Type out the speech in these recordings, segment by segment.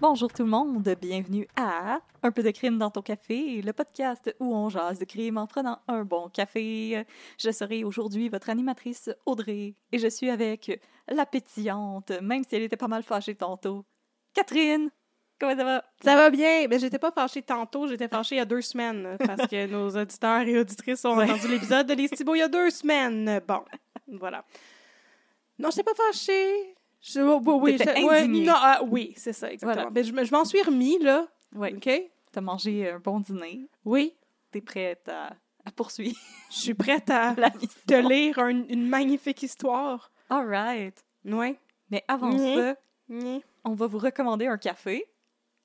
Bonjour tout le monde, bienvenue à Un peu de crime dans ton café, le podcast où on jase de crime en prenant un bon café. Je serai aujourd'hui votre animatrice Audrey et je suis avec la pétillante, même si elle était pas mal fâchée tantôt. Catherine, comment ça va? Ça va bien, mais j'étais pas fâchée tantôt, j'étais fâchée il y a deux semaines parce que nos auditeurs et auditrices ont Ouais. entendu l'épisode de Les Cibos il y a deux semaines. Bon, voilà. Non, j'étais pas fâchée. Je, oui, ouais, non, ah, oui, c'est ça, exactement. Voilà. Mais je, me- je m'en suis remis, là. Oui, OK? t'as mangé un bon dîner, Oui, t'es prête à, à poursuivre je suis prête à te lire un- une magnifique histoire. All right. Oui. Mais avant ça, on va vous recommander un café.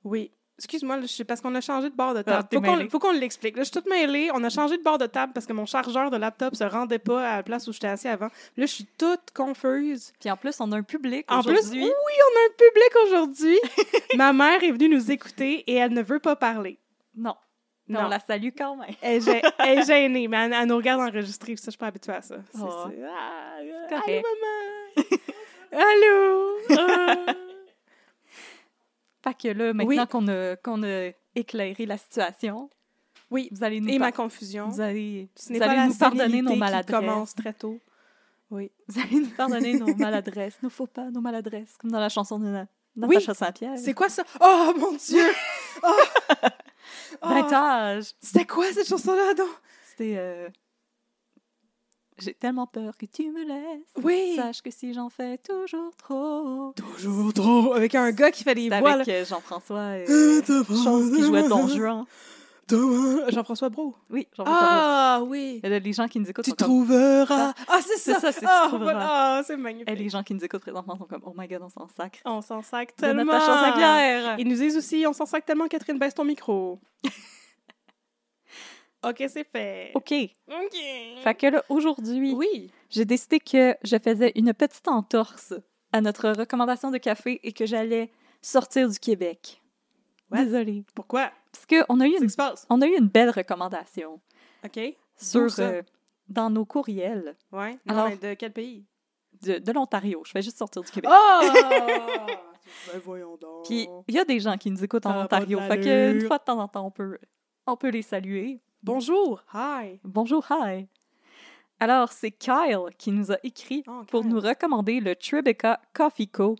Oui. Excuse-moi, sais- parce qu'on a changé de bord de Ah, table. t'es faut qu'on l'explique. Là, je suis toute mêlée. On a changé de bord de table parce que mon chargeur de laptop se rendait pas à la place où j'étais assis avant. Là, je suis toute confuse. Puis en plus, on a un public En plus, oui, on a un public aujourd'hui. Ma mère est venue nous écouter et elle ne veut pas parler. Non, Non. on la salue quand même. Elle, est gênée, mais elle, elle nous regarde enregistrer. Ça, je suis pas habituée à ça. C'est, Oh. c'est- Ah, C'est allô, maman! allô? Ah. Fait que là, maintenant Oui. qu'on a, qu'on a éclairé la situation, Oui, vous allez nous, et ma confusion. vous allez, Ce vous nous pardonner nos qui maladresses. commence très tôt. Oui. Vous allez nous pardonner nos maladresses, nos faux pas, nos maladresses, comme dans la chanson de Na- Oui. Saint-Pierre. C'est quoi ça? Oh, mon Dieu! Oh! Oh! C'était quoi cette chanson-là, donc? C'était. euh, J'ai tellement peur que tu me laisses. Oui! Sache que si j'en fais toujours trop. Toujours trop! Avec un gars qui fait des voix, avec là. euh, Jean-François, euh, chose qui jouait Don Juan. Jean-François Brault. Oui, Jean-François. Ah, oui! Et les gens qui nous écoutent Tu comme- trouveras! Ah, c'est C'est ça! ça, c'est tu ah, trouveras. voilà. Ah, c'est magnifique. Et les gens qui nous écoutent présentement sont comme Oh my god, on s'en sacre. On s'en sac De tellement! Natacha Saint-Pierre. Ils nous disent aussi, on s'en sac tellement, Catherine, baisse ton micro. OK, c'est fait. OK. OK. Fait que là, aujourd'hui, Oui. j'ai décidé que je faisais une petite entorse à notre recommandation de café et que j'allais sortir du Québec. What? Désolée. Pourquoi? Parce qu'on a, eu une- on a eu une belle recommandation OK. sur, euh, dans nos courriels. Non, Alors- mais de quel pays? de, de l'Ontario. Je fais juste sortir du Québec. Oh! ben voyons donc. Puis il y a des gens qui nous écoutent en Ontario. Fait que une fois de temps en temps, on peut, on peut les saluer. Bonjour. Hi. Bonjour, hi. Alors, c'est Kyle qui nous a écrit Oh, pour nous recommander le Tribeca Coffee Co.,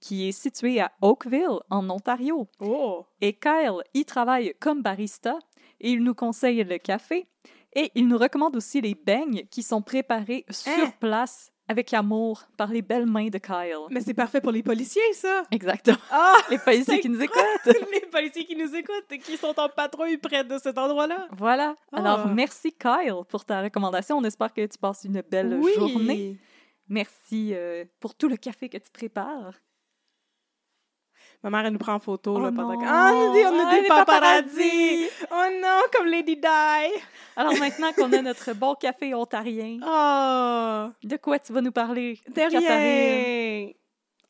qui est situé à Oakville, en Ontario. Oh. Et Kyle y travaille comme barista et il nous conseille le café et il nous recommande aussi les beignes qui sont préparés sur Hein? place avec amour par les belles mains de Kyle. Mais c'est parfait pour les policiers, ça. Exactement. Ah! Les policiers qui nous écoutent. les policiers qui nous écoutent et qui sont en patrouille près de cet endroit-là. Voilà. Alors, Ah. merci Kyle pour ta recommandation. On espère que tu passes une belle oui. journée. Merci euh, pour tout le café que tu prépares. Ma mère, elle nous prend en photo. Oh là, pendant que- Ah, on des, on a Ah, des paparazzi. Oh non, comme Lady Di. Alors maintenant qu'on a notre bon café ontarien, Oh, de quoi tu vas nous parler? de rien.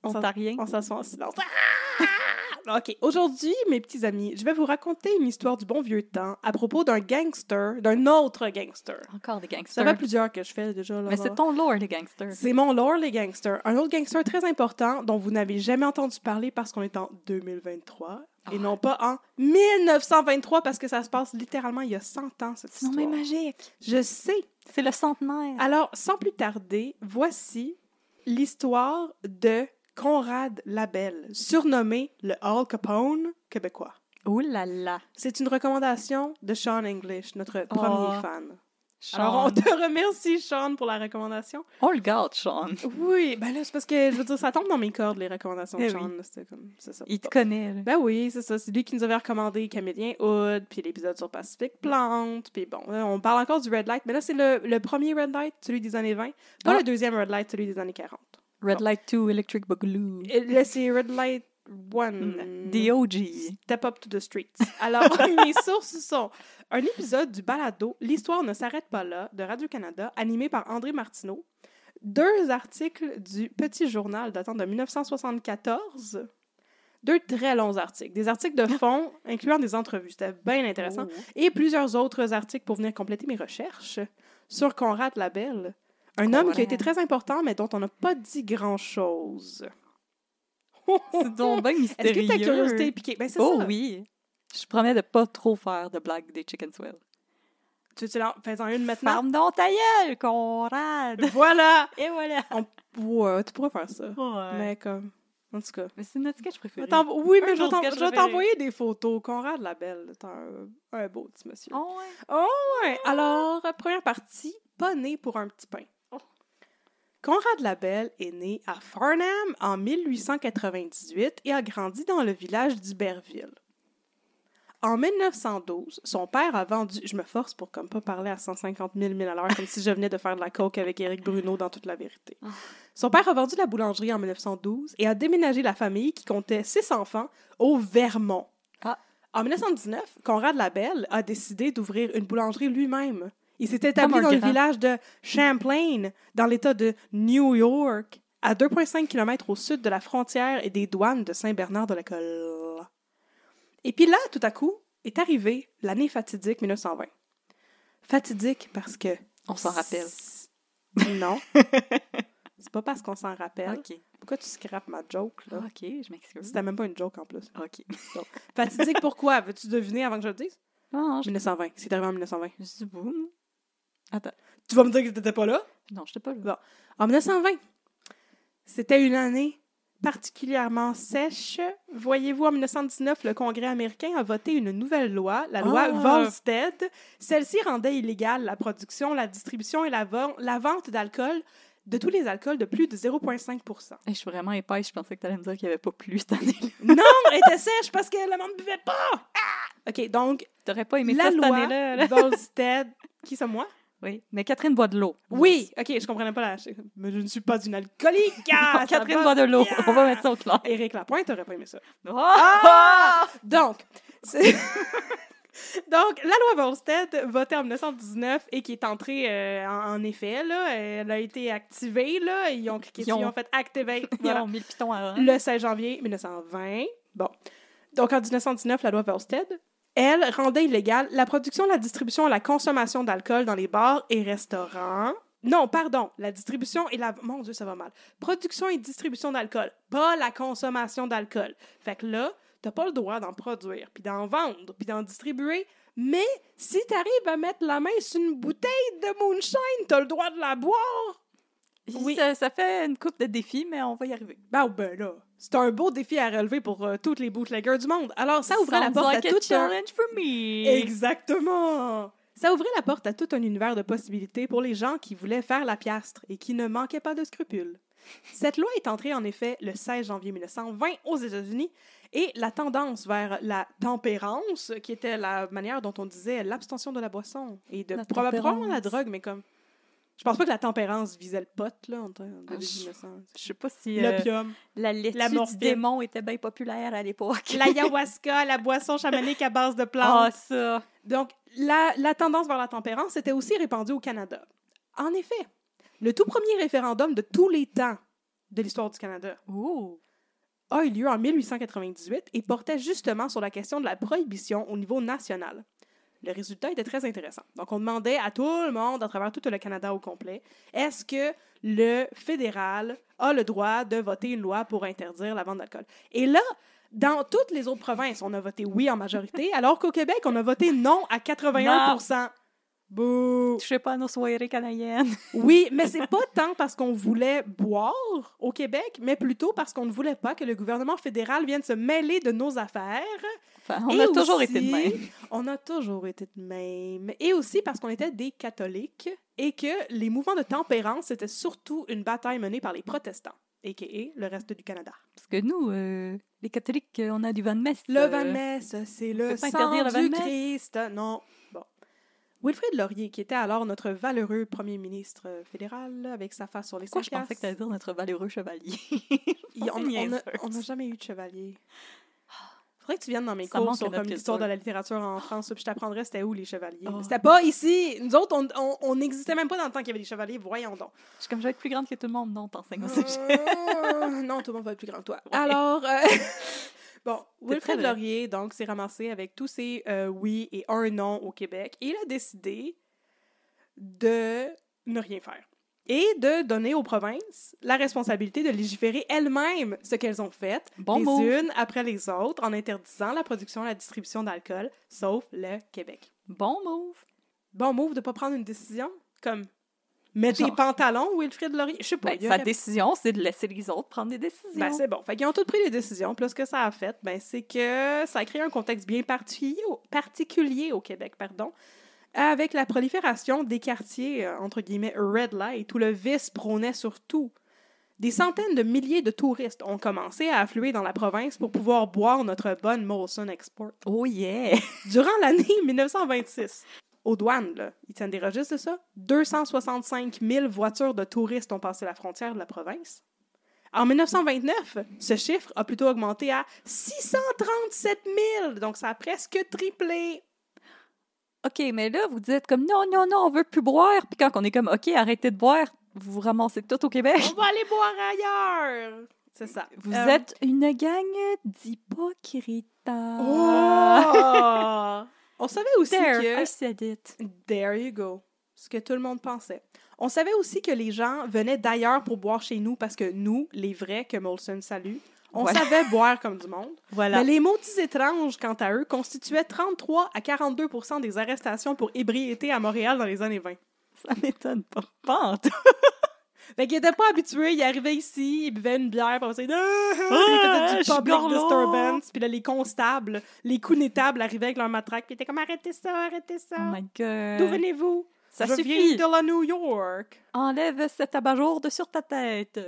Ontarien? On s'assoit en silence. Ah! OK. Aujourd'hui, mes petits amis, je vais vous raconter une histoire du bon vieux temps à propos d'un gangster, d'un autre gangster. Encore des Ça gangsters. fait plusieurs que je fais déjà. Là, Mais c'est ton lore, les gangsters. C'est mon lore, les gangsters. Un autre gangster très important dont vous n'avez jamais entendu parler parce qu'on est en 2023 et non pas en 1923 parce que ça se passe littéralement il y a 100 ans, cette C'est non histoire. mais magique. Je sais. C'est le centenaire. Alors, sans plus tarder, voici l'histoire de Conrad Labelle, surnommé le Al Capone québécois. Oh là là. C'est une recommandation de Sean English, notre premier Oh. fan. Sean. Alors, on te remercie, Sean, pour la recommandation. On le garde, Sean. Oui, ben là, c'est parce que, je veux dire, ça tombe dans mes cordes, les recommandations de Eh Sean. oui. comme, ça. Il te connaît. là. Ben oui, c'est ça. C'est lui qui nous avait recommandé Camélien Hood, puis l'épisode sur Pacific Plante, puis bon, là, on parle encore du Red Light, mais là, c'est le, le premier Red Light, celui des années 20, pas Ah. le deuxième Red Light, celui des années 40. Red Light 2, Electric Boogaloo. Là, c'est Red Light 1. The OG. Step up to the streets. Alors, mes sources sont un épisode du balado L'histoire ne s'arrête pas là de Radio-Canada, animé par André Martineau, deux articles du Petit Journal datant de 1974, deux très longs articles, des articles de fond incluant des entrevues, c'était bien intéressant, Oh. et plusieurs autres articles pour venir compléter mes recherches sur Conrad Labelle, un homme qui a été très important, mais dont on n'a pas dit grand-chose. C'est donc bien Est-ce que mystérieux. ta curiosité est piquée? Ben, c'est Oh ça. oui. Je promets de pas trop faire de blagues des Chicken Swell. Tu, tu en fais-en une maintenant? Ferme donc ta gueule, Conrad! Voilà! Et voilà! Ouais, tu pourrais faire ça. Ouais. Mais comme... En tout cas. Mais c'est notre sketch Je préféré. Oui, mais je vais t'envoyer des photos. Conrad Labelle, c'est un, un beau petit monsieur. Oh ouais? Oh, ouais. Alors, première partie, pas né pour un petit pain. Conrad Labelle est né à Farnham en 1898 et a grandi dans le village d'Iberville. En 1912, son père a vendu. Je me force pour comme pas parler à 150 000 000 à l'heure, comme si je venais de faire de la coke avec Éric Bruno dans toute la vérité. Ah. Son père a vendu la boulangerie en 1912 et a déménagé la famille, qui comptait six enfants, au Vermont. Ah. En 1919, Conrad Labelle a décidé d'ouvrir une boulangerie lui-même. Il s'est établi dans le village de Champlain, dans l'État de New York, à 2,5 km au sud de la frontière et des douanes de Saint-Bernard-de-la-Colle. Et puis là, tout à coup, est arrivée l'année fatidique 1920. Fatidique parce que... On s'en rappelle. Non. C'est pas parce qu'on s'en rappelle. OK. Pourquoi tu scrapes ma joke, là? OK, je m'excuse. C'était même pas une joke en plus. OK. Fatidique pourquoi? Veux-tu deviner avant que je le dise? Non, je 1920. C'est arrivé en 1920. je dis boum. Attends. Tu vas me dire que t'étais pas là? Non, je t'ai pas là. Bon. En 1920, c'était une année particulièrement sèche. Voyez-vous, en 1919, le Congrès américain a voté une nouvelle loi, la loi Ah! Volstead. Celle-ci rendait illégale la production, la distribution et la, vente d'alcool, de tous les alcools de plus de 0,5 Hey, je suis vraiment épaisse. Je pensais que tu allais me dire qu'il n'y avait pas plus cette année-là. Non, elle était sèche parce que le monde buvait pas! Ah! OK, donc, T'aurais pas aimé la ça cette année-là. là? Volstead... Qui c'est moi? Oui. Mais Catherine boit de l'eau. Oui! OK, je comprenais pas la... Mais je ne suis pas une alcoolique! Catherine va boit de l'eau. bien. On va mettre ça au clair. Éric Lapointe aurait pas aimé ça. Ah! Donc, Donc, la loi Volstead, votée en 1919 et qui est entrée euh, en, en effet, là, elle a été activée, là, ils ont cliqué Ils dessus, ils ont- fait activate Ils ont mis le piton à le 16 janvier 1920. Bon. Donc, en 1919, la loi Volstead, elle rendait illégale la production, la distribution et la consommation d'alcool dans les bars et restaurants. Non, pardon, la distribution et la... Mon Dieu, ça va mal. Production et distribution d'alcool, pas la consommation d'alcool. Fait que là, t'as pas le droit d'en produire, puis d'en vendre, puis d'en distribuer, mais si t'arrives à mettre la main sur une bouteille de moonshine, t'as le droit de la boire. Oui. Ça, ça fait une coupe de défis, mais on va y arriver. Ben, ben là, c'est un beau défi à relever pour euh, tous les bootleggers du monde. Alors, ça ouvrait la porte like à tout un... challenge for me. Exactement! Ça ouvrait la porte à tout un univers de possibilités pour les gens qui voulaient faire la piastre et qui ne manquaient pas de scrupules. Cette loi est entrée en effet le 16 janvier 1920 aux États-Unis et la tendance vers la tempérance, qui était la manière dont on disait l'abstention de la boisson et de La proba- probablement la drogue, mais comme je pense pas que la tempérance visait le pot là en, Ah, je- 1900. Je sais pas si euh, L'opium, la laitue la du démon était bien populaire à l'époque. l'ayahuasca, la boisson chamanique à base de plantes. Ah, ça. Donc, la, la tendance vers la tempérance était aussi répandue au Canada. En effet, le tout premier référendum de tous les temps de l'histoire du Canada a eu lieu en 1898 et portait justement sur la question de la prohibition au niveau national. Le résultat était très intéressant. Donc, on demandait à tout le monde, à travers tout le Canada au complet, est-ce que le fédéral a le droit de voter une loi pour interdire la vente d'alcool? Et là, dans toutes les autres provinces, on a voté oui en majorité, alors qu'au Québec, on a voté non à 81 Bouh! Je sais pas nos soirées canadiennes. Oui, mais c'est pas tant parce qu'on voulait boire au Québec, mais plutôt parce qu'on ne voulait pas que le gouvernement fédéral vienne se mêler de nos affaires. Enfin, on Et a toujours été de même. On a toujours été de même. Et aussi parce qu'on était des catholiques et que les mouvements de tempérance, c'était surtout une bataille menée par les protestants, a.k.a. le reste du Canada. Parce que nous, euh, les catholiques, euh, on a du vin de messe. Le euh, vin de messe, c'est le sang du. Christ. Non. Wilfrid Laurier, qui était alors notre valeureux premier ministre euh, fédéral, avec sa face sur les Pourquoi je pensais que tu allais dire notre valeureux chevalier? Il- on- n'a jamais eu de chevalier. Faudrait que tu viennes dans mes Ça cours sur comme l'histoire de la littérature en France, puis je t'apprendrais c'était où les chevaliers. Oh. C'était pas ici. Nous autres, on- n'existait même pas dans le temps qu'il y avait des chevaliers. Voyons donc. Je suis comme, je vais être plus grande que tout le monde. Non, t'enseignes au. Euh, non, tout le monde va être plus grand que toi. Ouais. Alors, euh, bon, Wilfrid. Laurier, donc, s'est ramassé avec tous ses euh, oui et un non au Québec. Et il a décidé de ne rien faire. Et de donner aux provinces la responsabilité de légiférer elles-mêmes ce qu'elles ont fait, Bon les move. unes après les autres, en interdisant la production et la distribution d'alcool, sauf le Québec. Bon move. Bon move de pas prendre une décision, comme mets tes Genre. pantalons, Wilfrid Laurier. Je sais pas. Ben, sa aurait décision, c'est de laisser les autres prendre des décisions. Ben, c'est bon. Fait qu'ils ont tous pris les décisions. Puis là, ce que ça a fait, ben, c'est que ça a créé un contexte bien particulier au, particulier au Québec, pardon, avec la prolifération des quartiers, euh, entre guillemets, red light, où le vice prônait surtout. Des centaines de milliers de touristes ont commencé à affluer dans la province pour pouvoir boire notre bonne Molson Export. Oh yeah! Durant l'année 1926, aux douanes, là, ils tiennent des registres de ça, 265 000 voitures de touristes ont passé la frontière de la province. En 1929, ce chiffre a plutôt augmenté à 637 000, donc ça a presque triplé. OK, mais là, vous dites comme non, non, non, on veut plus boire. Puis quand on est comme OK, arrêtez de boire, vous vous ramassez tout au Québec. On va aller boire ailleurs! C'est ça. Vous Euh, êtes une gang d'hypocrites. Oh! On savait aussi There, que... I said it. There you go. Ce que tout le monde pensait. On savait aussi que les gens venaient d'ailleurs pour boire chez nous parce que nous, les vrais que Molson salue, on Voilà. savait boire comme du monde. Voilà. Mais les maudits étranges, quant à eux, constituaient 33 à 42% des arrestations pour ébriété à Montréal dans les années 20. Ça m'étonne pas. Pas en tout. Fait qu'ils étaient pas habitués, ils arrivaient ici, ils buvaient une bière, puis ça, Ah! Puis ils faisaient je du public disturbance, puis là, les constables, les connétables arrivaient avec leur matraque, puis étaient comme « Arrêtez ça, arrêtez ça! Oh my god. D'où venez-vous? Ça Je suffit. viens de la New York! » Enlève cet abat-jour de sur ta tête.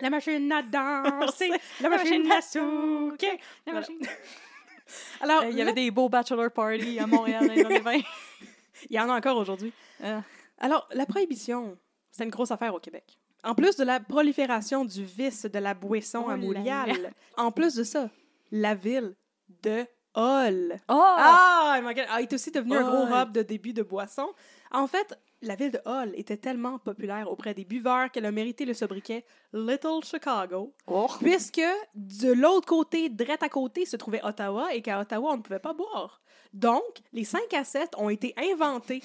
La machine à danser, la machine à souquer. La machine. Alors, Il y avait des beaux bachelor parties à Montréal dans les années 20. il y en a encore aujourd'hui. Euh, Alors, la prohibition, c'est une grosse affaire au Québec. En plus de la prolifération du vice de la boisson Oh à Montréal, en plus de ça, la ville de Hall. Oh! Ah, my God, ah, est aussi devenu un gros hub de début de boisson. En fait, la ville de Hall était tellement populaire auprès des buveurs qu'elle a mérité le sobriquet Little Chicago. Oh. Puisque de l'autre côté, direct à côté, se trouvait Ottawa et qu'à Ottawa, on ne pouvait pas boire. Donc, les 5 à 7 ont été inventés,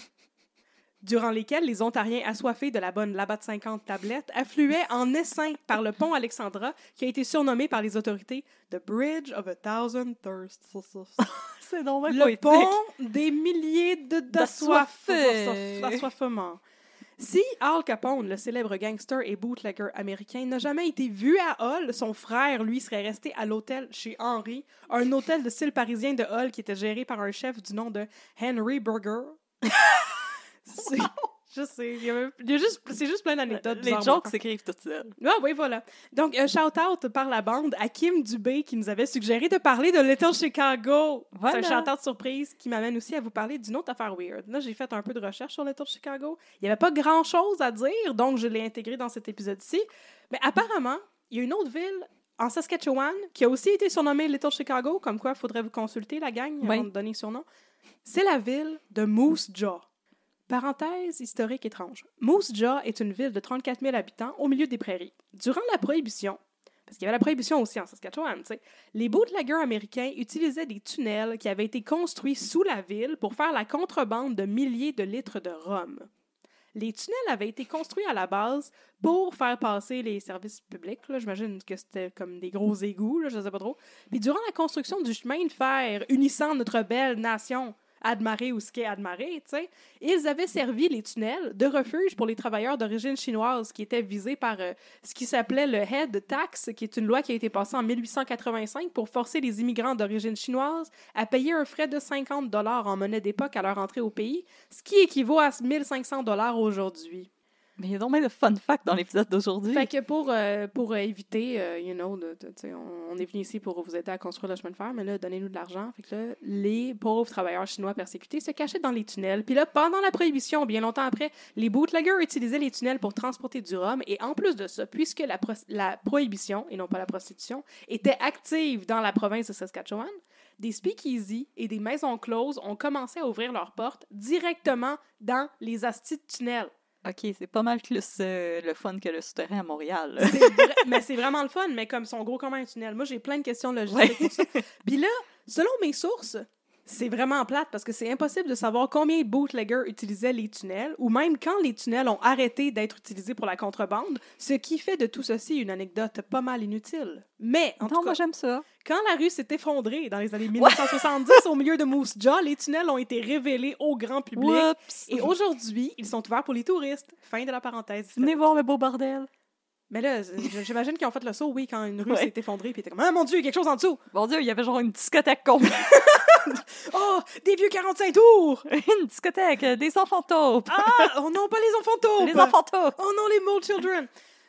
durant lesquels les Ontariens assoiffés de la bonne Labatt 50 tablette affluaient en essaim par le pont Alexandra, qui a été surnommé par les autorités The Bridge of a Thousand Thirsts. C'est donc Le poétique. pont des milliers de d'assoiffements. Si Al Capone, le célèbre gangster et bootlegger américain, n'a jamais été vu à Hull, son frère, lui, serait resté à l'hôtel chez Henry, un hôtel de style parisien de Hull qui était géré par un chef du nom de Henry Burger. Je sais, il y a, il y a juste, c'est juste plein d'anecdotes. Les bizarres, jokes s'écrivent toutes seules. Ah oui, voilà. Donc, un shout-out par la bande à Kim Dubé qui nous avait suggéré de parler de Little Chicago. Voilà. C'est un shout-out surprise qui m'amène aussi à vous parler d'une autre affaire weird. Là, j'ai fait un peu de recherche sur Little Chicago. Il n'y avait pas grand-chose à dire, donc je l'ai intégré dans cet épisode-ci. Mais apparemment, il y a une autre ville en Saskatchewan qui a aussi été surnommée Little Chicago, comme quoi il faudrait vous consulter, la gang, Oui. avant de donner son nom. C'est la ville de Moose Jaw. Parenthèse historique étrange. Moose Jaw est une ville de 34 000 habitants au milieu des prairies. Durant la Prohibition, parce qu'il y avait la prohibition aussi en Saskatchewan. Les bootleggers américains utilisaient des tunnels qui avaient été construits sous la ville pour faire la contrebande de milliers de litres de rhum. Les tunnels avaient été construits à la base pour faire passer les services publics. J'imagine que c'était comme des gros égouts, je ne sais pas trop. Puis durant la construction du chemin de fer unissant notre belle nation Admaré ou Ské Admaré, tu sais, ils avaient servi les tunnels de refuge pour les travailleurs d'origine chinoise qui étaient visés par euh, ce qui s'appelait le Head Tax, qui est une loi qui a été passée en 1885 pour forcer les immigrants d'origine chinoise à payer un frais de 50 dollars en monnaie d'époque à leur entrée au pays, ce qui équivaut à 1500 dollars aujourd'hui. Mais il y a donc bien de fun facts dans l'épisode d'aujourd'hui. Fait que pour, euh, pour euh, éviter, euh, you know, on, est venu ici pour vous aider à construire le chemin de fer, mais là, donnez-nous de l'argent. Fait que là, les pauvres travailleurs chinois persécutés se cachaient dans les tunnels. Puis là, pendant la prohibition, bien longtemps après, les bootleggers utilisaient les tunnels pour transporter du rhum. Et en plus de ça, puisque la, la prohibition, et non pas la prostitution, était active dans la province de Saskatchewan, des speakeasy et des maisons closes ont commencé à ouvrir leurs portes directement dans les astis de tunnels. OK, c'est pas mal plus euh, le fun que le souterrain à Montréal. là. C'est vrai- mais c'est vraiment le fun, mais comme sont gros comme un tunnel. Moi, j'ai plein de questions logistiques pour ça. Puis là, selon mes sources, c'est vraiment plate parce que c'est impossible de savoir combien de bootleggers utilisaient les tunnels ou même quand les tunnels ont arrêté d'être utilisés pour la contrebande, ce qui fait de tout ceci une anecdote pas mal inutile. Mais, en non, tout moi cas, j'aime ça. quand la rue s'est effondrée dans les années 1970 au milieu de Moose Jaw, les tunnels ont été révélés au grand public. Whoops! Et aujourd'hui, ils sont ouverts pour les touristes. Fin de la parenthèse. Venez voir le beau bordel. Mais là, j'imagine qu'ils ont fait le saut, oui, quand une rue Ouais. s'est effondrée, puis étaient comme Ah mon Dieu, il y a quelque chose en dessous! Mon Dieu, il y avait genre une discothèque complète. Oh, des vieux 45 tours! une discothèque, euh, des enfants taupes. Ah, oh non, pas les enfants taupes! les enfants taupes. Oh non, les Mole Children!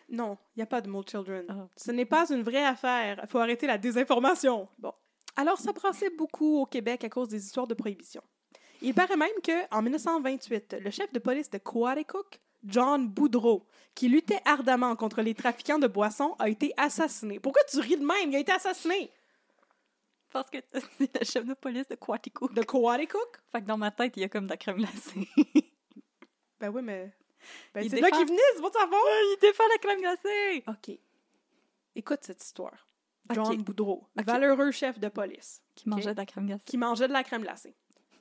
Non, il n'y a pas de Mole Children. Ah. Ce n'est pas une vraie affaire. Il faut arrêter la désinformation. Bon. Alors, ça brassait beaucoup au Québec à cause des histoires de prohibition. Il paraît même qu'en 1928, le chef de police de Coaticook, John Boudreau, qui luttait ardemment contre les trafiquants de boissons, a été assassiné. Pourquoi tu ris de même? Il a été assassiné! Parce que c'est le chef de police de Quatico. De Coaticook? Fait que dans ma tête, il y a comme de la crème glacée. Ben oui, mais. Ben, Il c'est là défend- qu'il venait, c'est pas de sa faute! il défend la crème glacée! OK. Écoute cette histoire. John Boudreau, valeureux chef de police, Qui mangeait de la crème glacée. qui mangeait de la crème glacée.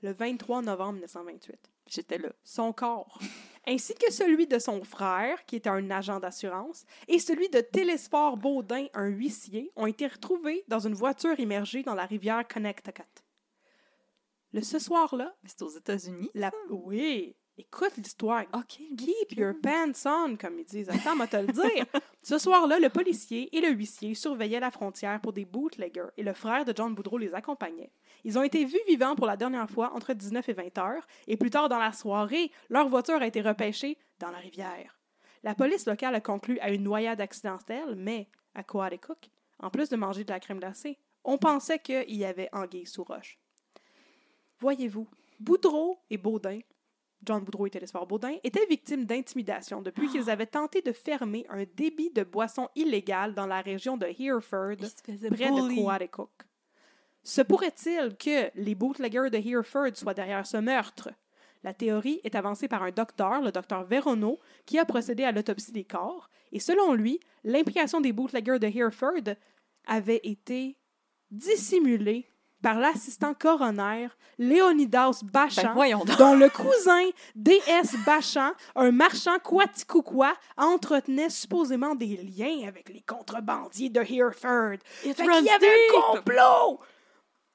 Le 23 novembre 1928. J'étais là. Son corps, ainsi que celui de son frère, qui était un agent d'assurance, et celui de Télésport Baudin, un huissier, ont été retrouvés dans une voiture immergée dans la rivière Connecticut. Le ce soir-là, c'est aux États-Unis. la... oui, écoute l'histoire. OK. Keep your pants on, comme ils disent. Attends, moi te le dire. Ce soir-là, le policier et le huissier surveillaient la frontière pour des bootleggers et le frère de John Boudreau les accompagnait. Ils ont été vus vivants pour la dernière fois entre 19 et 20 heures et plus tard dans la soirée, leur voiture a été repêchée dans la rivière. La police locale a conclu à une noyade accidentelle, mais à Coaticook, en plus de manger de la crème glacée, on pensait qu'il y avait anguille sous roche. Voyez-vous, Boudreau et Baudin John Boudreau et Télésphore Baudin, étaient victimes d'intimidation depuis qu'ils avaient tenté de fermer un débit de boissons illégal dans la région de Hereford, près de bully. Coaticook. Se pourrait-il que les bootleggers de Hereford soient derrière ce meurtre? La théorie est avancée par un docteur, le docteur Veronneau, qui a procédé à l'autopsie des corps, et selon lui, l'implication des bootleggers de Hereford avait été dissimulée par l'assistant coroner Léonidas Bachan, Ben, dont le cousin D.S. Bachan, un marchand quaticouquois, entretenait supposément des liens avec les contrebandiers de Hereford. It Fait qu'il y avait un complot!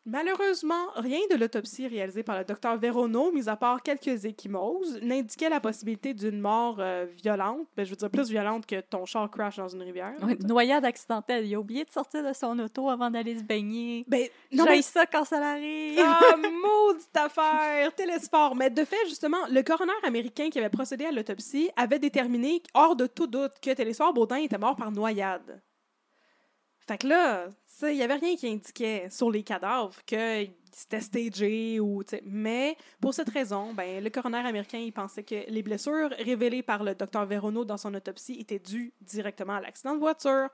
Malheureusement, rien de l'autopsie réalisée par le docteur Veronneau, mis à part quelques échymoses, n'indiquait la possibilité d'une mort euh, violente. Ben, je veux dire, plus violente que ton char crash dans une rivière. Ouais, noyade accidentelle. Il a oublié de sortir de son auto avant d'aller se baigner. Ben, non, mais ça quand ça l'arrive. Ah, maudite affaire! Télésport. Mais de fait, justement, le coroner américain qui avait procédé à l'autopsie avait déterminé, hors de tout doute, que Télésport Baudin était mort par noyade. Fait que là, il n'y avait rien qui indiquait sur les cadavres que c'était stagé ou. Mais pour cette raison, ben, le coroner américain, il pensait que les blessures révélées par le docteur Veronneau dans son autopsie étaient dues directement à l'accident de voiture.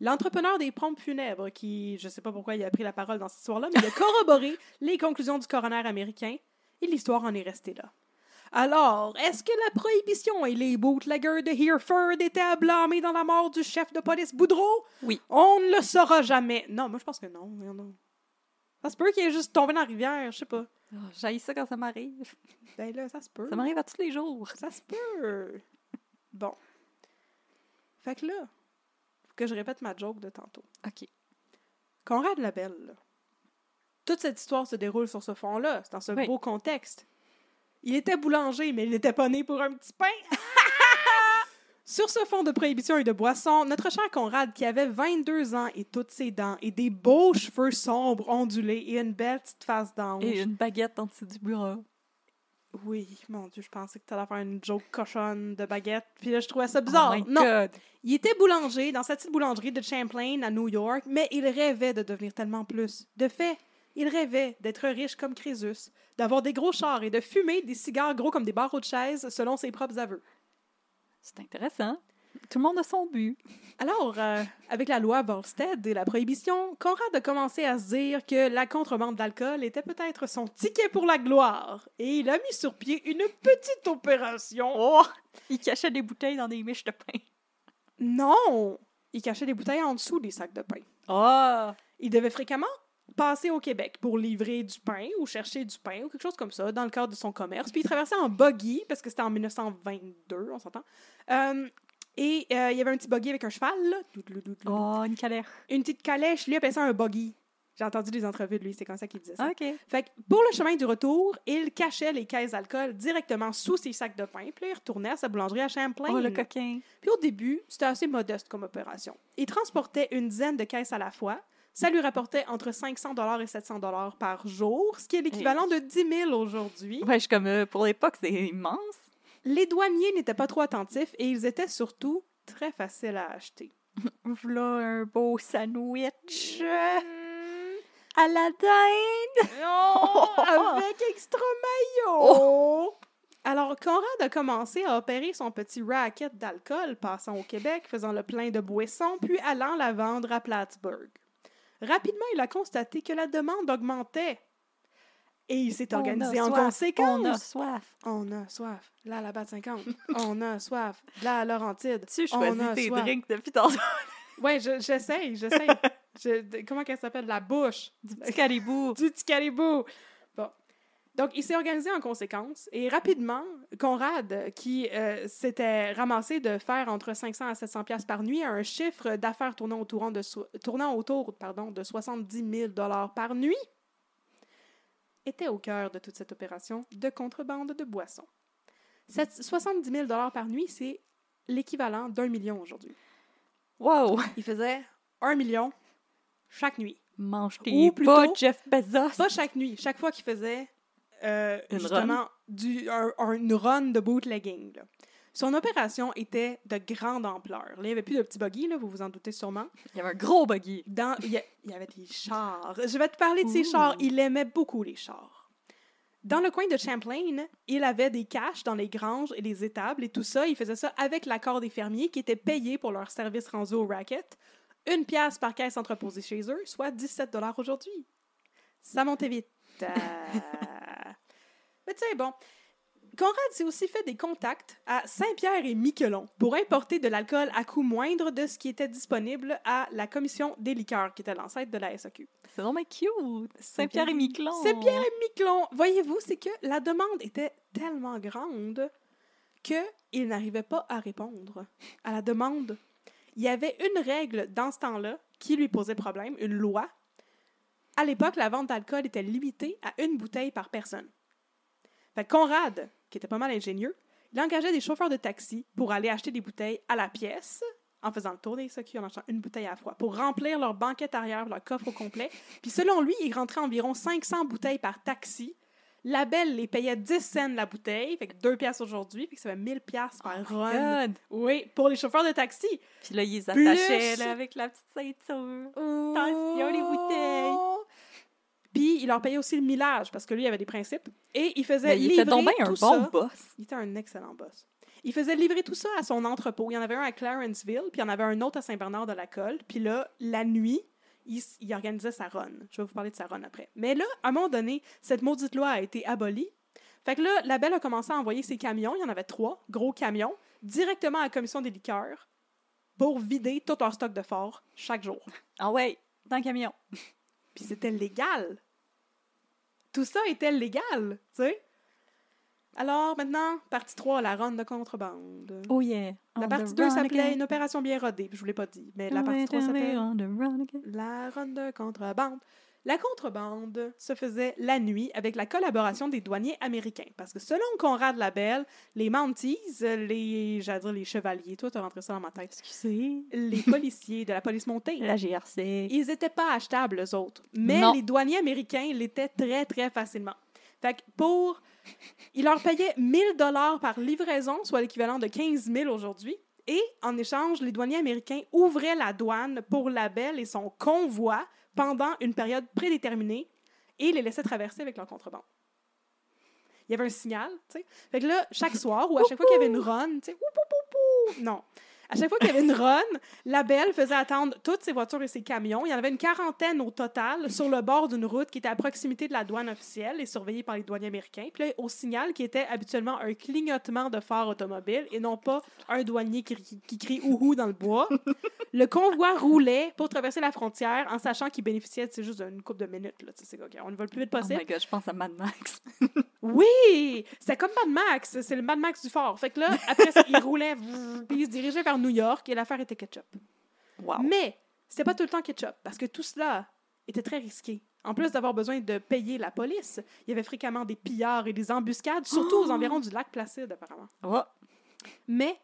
L'entrepreneur des pompes funèbres, qui, je sais pas pourquoi il a pris la parole dans cette histoire-là, mais il a corroboré les conclusions du coroner américain et l'histoire en est restée là. Alors, est-ce que la prohibition et les bootleggers de Hereford étaient à blâmer dans la mort du chef de police Boudreau? Oui. On ne le saura jamais. Non, moi je pense que non. non, non. Ça se peut qu'il est juste tombé dans la rivière, je sais pas. Oh, J'haïs ça quand ça m'arrive. Ben là, ça se peut. Ça m'arrive à tous les jours. Ça se peut. Bon. Fait que là, faut que je répète ma joke de tantôt. OK. Conrad Labelle, là, toute cette histoire se déroule sur ce fond-là, dans ce Oui. beau contexte. Il était boulanger, mais il n'était pas né pour un petit pain. sur ce fond de prohibition et de boisson, notre cher Conrad, qui avait 22 ans et toutes ses dents, et des beaux cheveux sombres ondulés et une belle petite face d'ange. Et une baguette en dessous du bureau. Oui, mon Dieu, je pensais que tu allais faire une joke cochonne de baguette. Puis là, je trouvais ça bizarre. Oh my non, God. il était boulanger dans cette petite boulangerie de Champlain à New York, mais il rêvait de devenir tellement plus. De fait, il rêvait d'être riche comme Crésus, d'avoir des gros chars et de fumer des cigares gros comme des barreaux de chaises, selon ses propres aveux. C'est intéressant. Tout le monde a son but. Alors, euh, avec la loi Volstead et la prohibition, Conrad a commencé à se dire que la contrebande d'alcool était peut-être son ticket pour la gloire, et il a mis sur pied une petite opération. Oh! Il cachait des bouteilles dans des miches de pain. Non! Il cachait des bouteilles en dessous des sacs de pain. Oh! Il devait fréquemment passer au Québec pour livrer du pain ou chercher du pain ou quelque chose comme ça dans le cadre de son commerce. Puis il traversait en buggy, parce que c'était en 1922, on s'entend. Euh, et euh, il y avait un petit buggy avec un cheval, là. Oh, une calèche. Une petite calèche, lui appelait ça un buggy. J'ai entendu des entrevues de lui, c'est comme ça qu'il disait ça. OK. Fait que pour le chemin du retour, il cachait les caisses d'alcool directement sous ses sacs de pain, puis il retournait à sa boulangerie à Champlain. Oh, le coquin. Puis au début, c'était assez modeste comme opération. Il transportait une dizaine de caisses à la fois. Ça lui rapportait entre 500 et 700 par jour, ce qui est l'équivalent de 10 000 aujourd'hui. Ouais, je suis comme, euh, pour l'époque, c'est immense. Les douaniers n'étaient pas trop attentifs et ils étaient surtout très faciles à acheter. Voilà un beau sandwich à la dinde. avec extra maillot! Alors, Conrad a commencé à opérer son petit racket d'alcool, passant au Québec, faisant le plein de boissons, puis allant la vendre à Plattsburgh. Rapidement, il a constaté que la demande augmentait. Et il s'est organisé On a en soif, conséquence. On a soif. On a soif. Là, à la batte 50. On a soif. Là, à Laurentide. Tu On choisis a tes soif. drinks depuis tantôt. Ouais, je- j'essaye, j'essaye. Je- comment qu'elle s'appelle? La bouche. Du petit caribou. du petit caribou. Donc, il s'est organisé en conséquence et rapidement, Conrad, qui euh, s'était ramassé de faire entre 500 à 700 pièces par nuit, a un chiffre d'affaires tournant autour de, so- tournant autour pardon, de 70 000 dollars par nuit, était au cœur de toute cette opération de contrebande de boissons. Cette 70 000 dollars par nuit, c'est l'équivalent d'un million aujourd'hui. Wow! Il faisait un million chaque nuit. Mange Ou tes Jeff Bezos. Pas chaque nuit, chaque fois qu'il faisait euh, Une justement du, un- un- une run de bootlegging. là. Son opération était de grande ampleur. Là, il n'y avait plus de petits buggy, là, vous vous en doutez sûrement. Il y avait un gros buggy. Dans, il, y a- il y avait des chars. Je vais te parler de ces Ouh. chars. Il aimait beaucoup les chars. Dans le coin de Champlain, il avait des caches dans les granges et les étables et tout ça. Il faisait ça avec l'accord des fermiers qui étaient payés pour leur service rendu au racket. Une pièce par caisse entreposée chez eux, soit 17 dollars aujourd'hui. Ça montait vite. Euh, Mais tu sais, bon. Conrad s'est aussi fait des contacts à Saint-Pierre et Miquelon pour importer de l'alcool à coût moindre de ce qui était disponible à la Commission des liqueurs, qui était l'ancêtre de la SAQ. C'est vraiment cute. Saint-Pierre et Miquelon. Saint-Pierre et Miquelon. Voyez-vous, c'est que la demande était tellement grande qu'il n'arrivait pas à répondre à la demande. Il y avait une règle dans ce temps-là qui lui posait problème, une loi. À l'époque, la vente d'alcool était limitée à une bouteille par personne. Fait que Conrad, qui était pas mal ingénieux, il engageait des chauffeurs de taxi pour aller acheter des bouteilles à la pièce, en faisant le tour des en achetant une bouteille à la fois, pour remplir leur banquette arrière, leur coffre au complet. Puis selon lui, il rentrait environ 500 bouteilles par taxi. La belle les payait 10 cents la bouteille, fait que 2 piastres aujourd'hui, puis que ça fait 1000 piastres par run. God. Oui, pour les chauffeurs de taxi. Puis là, ils Plus- attachaient là, avec la petite ceinture. Attention, les bouteilles. Puis il leur payait aussi le millage, parce que lui, il avait des principes. Et il faisait Mais il livrer était donc bien un tout bon ça. boss. Il était un excellent boss. Il faisait livrer tout ça à son entrepôt. Il y en avait un à Clarenceville, puis il y en avait un autre à Saint-Bernard-de-la-Colle. Puis là, la nuit, il, organisait sa run. Je vais vous parler de sa run après. Mais là, à un moment donné, cette maudite loi a été abolie. Fait que là, la Belle a commencé à envoyer ses camions, il y en avait trois, gros camions, directement à la commission des liqueurs pour vider tout leur stock de fort chaque jour. Ah ouais, dans le camion. Puis c'était légal. Tout ça était légal, tu sais. Alors maintenant, partie 3, la ronde de contrebande. Oh yeah. La partie the 2 run s'appelait. Une opération bien rodée, puis je vous l'ai pas dit. Mais la Oh, partie wait, 3 oh, wait, s'appelle on the run again. La ronde de contrebande. La contrebande se faisait la nuit avec la collaboration des douaniers américains. Parce que selon Conrad Labelle, les Mounties, les, j'allais dire les chevaliers, toi, t'as rentré ça dans ma tête, Excusez. les policiers de la police montée, La GRC. ils étaient pas achetables, eux autres. Mais Non. les douaniers américains l'étaient très, très facilement. Fait que pour... Ils leur payaient 1000 dollars par livraison, soit l'équivalent de 15 000 aujourd'hui. Et en échange, les douaniers américains ouvraient la douane pour la Belle et son convoi pendant une période prédéterminée et les laissaient traverser avec leur contrebande. Il y avait un signal, tu sais. Fait là, chaque soir ou à chaque fois qu'il y avait une run, tu sais, non. À chaque fois qu'il y avait une run, la Belle faisait attendre toutes ses voitures et ses camions. Il y en avait une quarantaine au total sur le bord d'une route qui était à proximité de la douane officielle et surveillée par les douaniers américains. Puis là, au signal qui était habituellement un clignotement de phare automobile et non pas un douanier qui, qui crie ouhou dans le bois, le convoi roulait pour traverser la frontière en sachant qu'il bénéficiait c'est juste d'une couple de minutes. Là. C'est OK, on y va le plus vite Oh possible. my god, je pense à Mad Max. Oui! C'était comme Mad Max. C'est le Mad Max du fort. Fait que là, après ça, il roulait, puis il se dirigeait vers New York et l'affaire était ketchup. Wow. Mais c'était pas tout le temps ketchup parce que tout cela était très risqué. En plus d'avoir besoin de payer la police, il y avait fréquemment des pillards et des embuscades, surtout aux environs du lac Placide, apparemment. Oh. Mais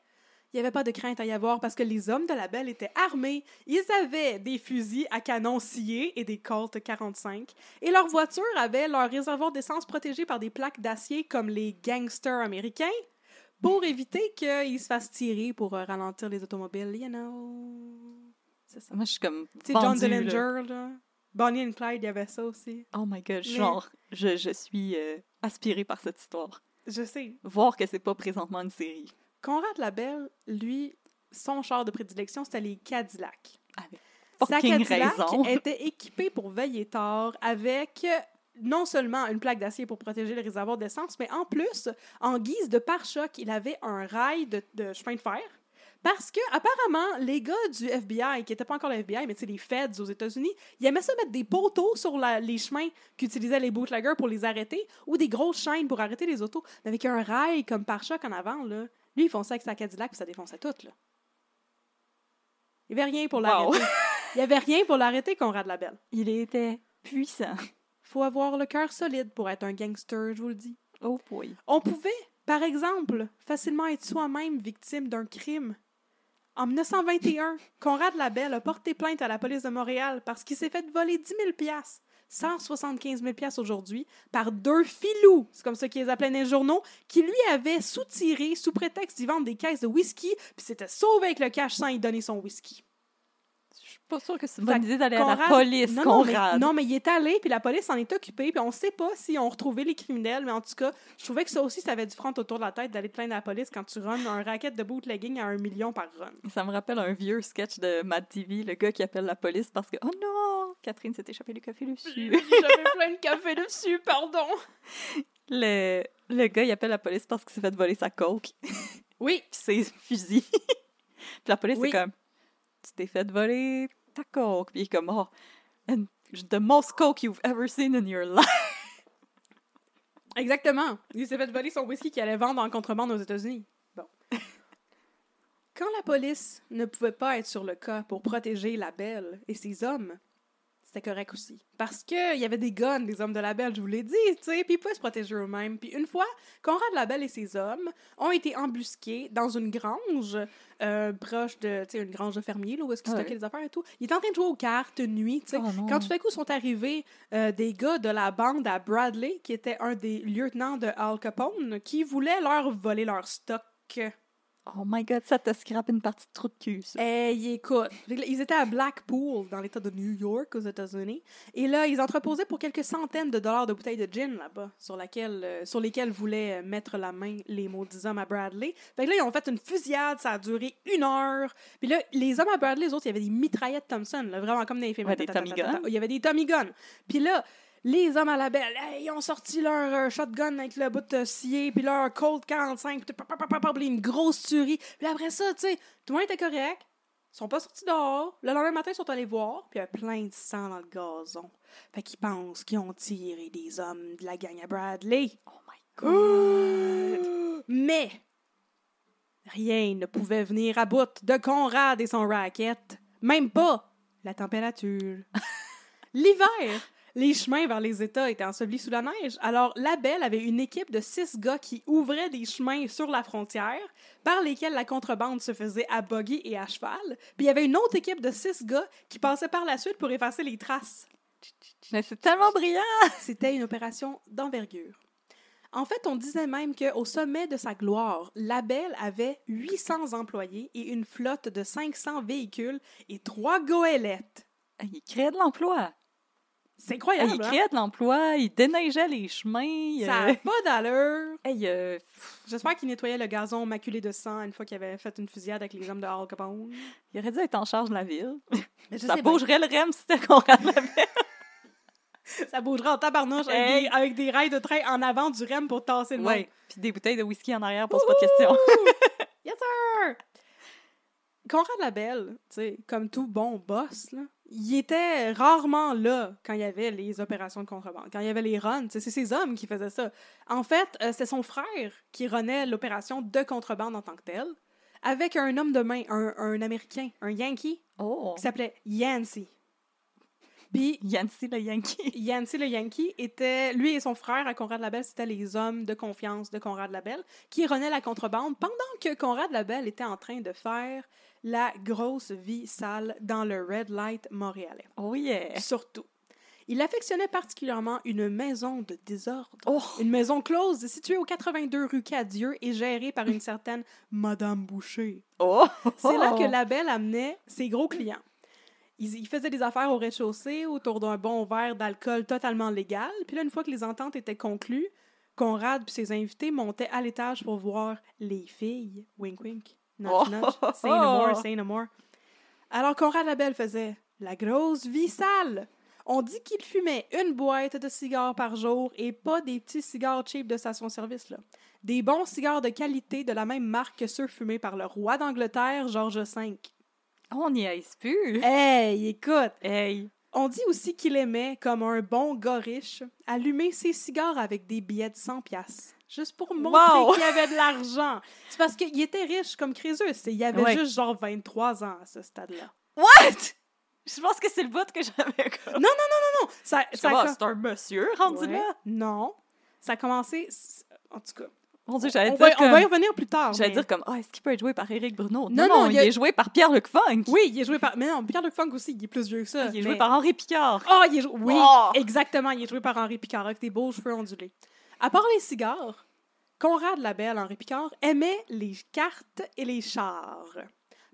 il n'y avait pas de crainte à y avoir parce que les hommes de la Belle étaient armés. Ils avaient des fusils à canon sciés et des Colt 45. Et leurs voitures avaient leur réservoir d'essence protégé par des plaques d'acier comme les gangsters américains pour éviter qu'ils se fassent tirer pour euh, ralentir les automobiles. You know? C'est ça. Moi, je suis comme. C'est John vendue, là. Dillinger, là. Bonnie and Clyde, il y avait ça aussi. Oh my god, Mais- genre, je, je suis euh, aspirée par cette histoire. Je sais. Voir que c'est pas présentement une série. Conrad Labelle, lui, son char de prédilection, c'était les Cadillacs. Avec Sa Cadillac raison. était équipée pour veiller tard avec non seulement une plaque d'acier pour protéger le réservoir d'essence, mais en plus, en guise de pare-choc, il avait un rail de, de chemin de fer. Parce que, apparemment, les gars du FBI, qui n'étaient pas encore le FBI, mais tu sais, les feds aux États-Unis, ils aimaient ça mettre des poteaux sur la- les chemins qu'utilisaient les bootleggers pour les arrêter, ou des grosses chaînes pour arrêter les autos, mais avec un rail comme pare-choc en avant, là. Lui, il fonçait avec sa Cadillac, puis ça défonçait tout, là. Il n'y avait rien pour Wow. l'arrêter. Il n'y avait rien pour l'arrêter, Conrad Labelle. Il était puissant. Faut avoir le cœur solide pour être un gangster, je vous le dis. Oh boy. On pouvait, par exemple, facilement être soi-même victime d'un crime. En 1921, Conrad Labelle a porté plainte à la police de Montréal parce qu'il s'est fait voler 10 000 piastres, 175 000 piastres aujourd'hui, par deux filous, c'est comme ça qu'ils les appelaient dans les journaux, qui lui avaient soutiré sous prétexte d'y vendre des caisses de whisky, puis s'était sauvé avec le cash sans y donner son whisky. Pas sûre que c'est une bonne idée d'aller à la police, non, non, mais, non, mais il est allé, puis la police s'en est occupée, puis on sait pas si on retrouvait les criminels, mais en tout cas, je trouvais que ça aussi, ça avait du front autour de la tête d'aller te plaindre à la police quand tu runs un racket de bootlegging à un million par run. Ça me rappelle un vieux sketch de Mad TV, le gars qui appelle la police parce que Oh non, Catherine s'est échappée du café dessus. J'avais plein de café dessus, pardon. le, le gars, il appelle la police parce qu'il s'est fait voler sa coke Oui, puis ses fusils. puis la police Oui. est comme Tu t'es fait voler ta coke. Puis il est comme Oh, and the most coke you've ever seen in your life. exactement. Il s'est fait voler son whisky qu'il allait vendre en contrebande aux États-Unis. Bon. Quand la police ne pouvait pas être sur le cas pour protéger la belle et ses hommes, c'était correct aussi. Parce qu'il y avait des guns, des hommes de la belle, je vous l'ai dit, tu sais, puis ils pouvaient se protéger eux-mêmes. Puis une fois, Conrad Labelle et ses hommes ont été embusqués dans une grange euh, proche de, tu sais, une grange de fermier, là, où est-ce qu'ils Ouais. stockaient les affaires et tout. Ils étaient en train de jouer aux cartes nuit, tu sais. Oh. Quand tout à coup sont arrivés euh, des gars de la bande à Bradley, qui était un des lieutenants de Al Capone, qui voulaient leur voler leur stock. Oh my god, ça t'a scrapé une partie de trou de cul, ça. Hey, écoute, que là, ils étaient à Blackpool, dans l'État de New York, aux États-Unis. Et là, ils entreposaient pour quelques centaines de dollars de bouteilles de gin là-bas, sur, laquelle, euh, sur lesquelles voulaient euh, mettre la main les maudits hommes à Bradley. Fait que là, ils ont fait une fusillade, ça a duré une heure. Puis là, les hommes à Bradley, les autres, il y avait des mitraillettes Thompson, là, vraiment comme dans les films. Ouais, des Tommy guns. Il y avait des Tommy Guns. Puis là, Les hommes à la belle, hey, ils ont sorti leur euh, shotgun avec le bout de scié, puis leur Colt 45, puis pa- pa- pa- pa- pa- puis une grosse tuerie. Puis après ça, tu sais, tout le monde était correct. Ils sont pas sortis dehors. Le lendemain matin, ils sont allés voir, puis il y a plein de sang dans le gazon. Fait qu'ils pensent qu'ils ont tiré des hommes de la gang à Bradley. Oh my god! Mais rien ne pouvait venir à bout de Conrad et son racket. Même pas la température. L'hiver, les chemins vers les États étaient ensevelis sous la neige. Alors, la Belle avait une équipe de six gars qui ouvraient des chemins sur la frontière par lesquels la contrebande se faisait à buggy et à cheval. Puis il y avait une autre équipe de six gars qui passaient par la suite pour effacer les traces. Mais c'est tellement brillant! C'était une opération d'envergure. En fait, on disait même qu'au sommet de sa gloire, Labelle avait 800 employés et une flotte de 500 véhicules et trois goélettes. Il créait de l'emploi. C'est incroyable, Il hein? créait de l'emploi, il déneigeait les chemins. Ça euh, n'a pas d'allure. Hey, euh, J'espère qu'il nettoyait le gazon maculé de sang une fois qu'il avait fait une fusillade avec les hommes de Al Capone. il aurait dû être en charge de la ville. Ça bougerait le REM si c'était Conrad Labelle. ça bougerait en tabarnouche avec, Hey. des, avec des rails de train en avant du REM pour tasser le monde. Ouais. Puis des bouteilles de whisky en arrière, pose pas de questions. Yes, sir! Conrad Labelle, tu sais, comme tout bon boss, là, il était rarement là quand il y avait les opérations de contrebande, quand il y avait les runs. C'est ses hommes qui faisaient ça. En fait, euh, c'est son frère qui renait l'opération de contrebande en tant que telle, avec un homme de main, un, un Américain, un Yankee, Oh! qui s'appelait Yancey. Puis Yancy le Yankee. Yancey le Yankee était, lui et son frère à Conrad Labelle, c'était les hommes de confiance de Conrad Labelle qui renaient la contrebande pendant que Conrad Labelle était en train de faire la grosse vie sale dans le Red Light montréalais. Oh yeah! Surtout. Il affectionnait particulièrement une maison de désordre. Oh! Une maison close située au 82 rue Cadieux et gérée par une certaine Madame Boucher. Oh! C'est là que Labelle amenait ses gros clients. Il, il faisait des affaires au rez-de-chaussée autour d'un bon verre d'alcool totalement légal. Puis là, une fois que les ententes étaient conclues, Conrad et ses invités montaient à l'étage pour voir les filles. Wink, wink. Nudge, Oh! nudge. Say no more, say no more. Alors Conrad Labelle faisait la grosse vie sale. On dit qu'il fumait une boîte de cigares par jour et pas des petits cigares cheap de station-service, là. Des bons cigares de qualité de la même marque que ceux fumés par le roi d'Angleterre, George V. On n'y aise plus! Hey, écoute! Hey! On dit aussi qu'il aimait, comme un bon gars riche, allumer ses cigares avec des billets de 100 piastres. Juste pour montrer Wow! qu'il avait de l'argent. C'est parce qu'il était riche comme Crésus. Il avait Ouais. juste genre 23 ans à ce stade-là. What? Je pense que c'est le bout que j'avais comme. Non, Ça, Je ça sais a pas, com- c'est un monsieur rendu Ouais. là. Non. Ça a commencé... En tout cas, Mon Dieu, j'allais on dire va, comme... on va y revenir plus tard. J'allais mais- dire comme, oh, est-ce qu'il peut être joué par Éric Bruno? Non, Non, il est joué par Pierre-Luc Funk. Oui, il est joué par... Mais non, Pierre-Luc Funk aussi, il est plus vieux que ça. Il est mais- joué par Henri Picard. Ah, il est jou- Oui, Oh! exactement. Il est joué par Henri Picard avec des beaux cheveux ondulés. À part les cigares, Conrad Labelle, Henri Picard, aimait les cartes et les chars.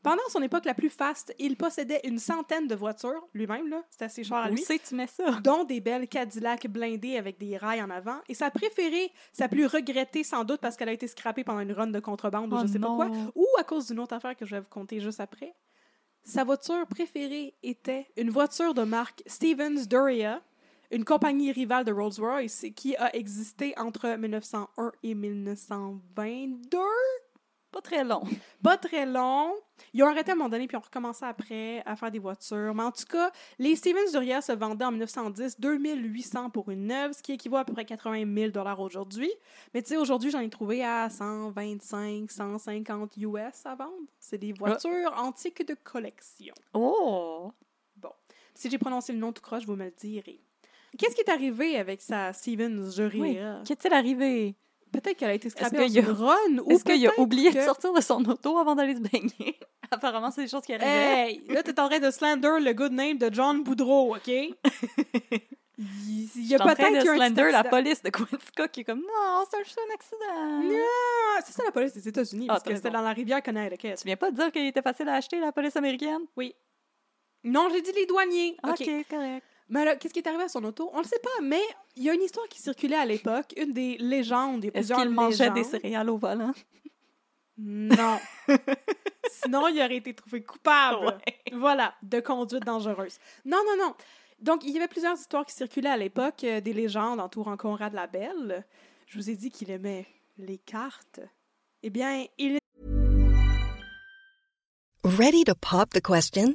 Pendant son époque la plus faste, il possédait une centaine de voitures, lui-même, là, c'était ses chars à lui, c'est tu mets ça? dont des belles Cadillac blindées avec des rails en avant. Et sa préférée, sa plus regrettée sans doute parce qu'elle a été scrappée pendant une run de contrebande ou Oh je sais pas quoi, ou à cause d'une autre affaire que je vais vous conter juste après. Sa voiture préférée était une voiture de marque Stevens Doria, une compagnie rivale de Rolls-Royce qui a existé entre 1901 et 1922. Pas très long. Pas très long. Ils ont arrêté à un moment donné, puis ont recommencé après à faire des voitures. Mais en tout cas, les Stevens Doria se vendaient en 1910 2800 pour une neuve, ce qui équivaut à peu près 80 000 aujourd'hui. Mais tu sais, aujourd'hui, j'en ai trouvé à 125, 150 US à vendre. C'est des voitures antiques de collection. Oh! Si j'ai prononcé le nom tout croche, vous me le direz. Qu'est-ce qui est arrivé avec sa Stevens Doria? Oui. Qu'est-il arrivé? Peut-être qu'elle a été a- une run, ou Est-ce qu'il a oublié que- de sortir de son auto avant d'aller se baigner? Apparemment, c'est des choses qui arrivaient. Hey, là, t'es en train de slander le good name de John Boudreau, OK? Il, y a en peut-être un petit slender la police de Quinska qui est comme non, c'est juste un accident. Ah, c'est ça la police des États-Unis, Ah, parce que c'était dans la rivière Connecticut. Tu viens pas de dire qu'il était facile à acheter la police américaine? Oui. Non, j'ai dit les douaniers. Ok, OK. correct. Mais là, qu'est-ce qui est arrivé à son auto? On le sait pas, mais il y a une histoire qui circulait à l'époque, une des légendes, Est-ce qu'il mangeait des céréales au volant? Non. Sinon, il aurait été trouvé coupable. Ouais. Voilà, de conduite dangereuse. Non, non, non. Donc, il y avait plusieurs histoires qui circulaient à l'époque, euh, des légendes entourant Conrad la Belle. Je vous ai dit qu'il aimait les cartes. Eh bien, il Ready to pop the question?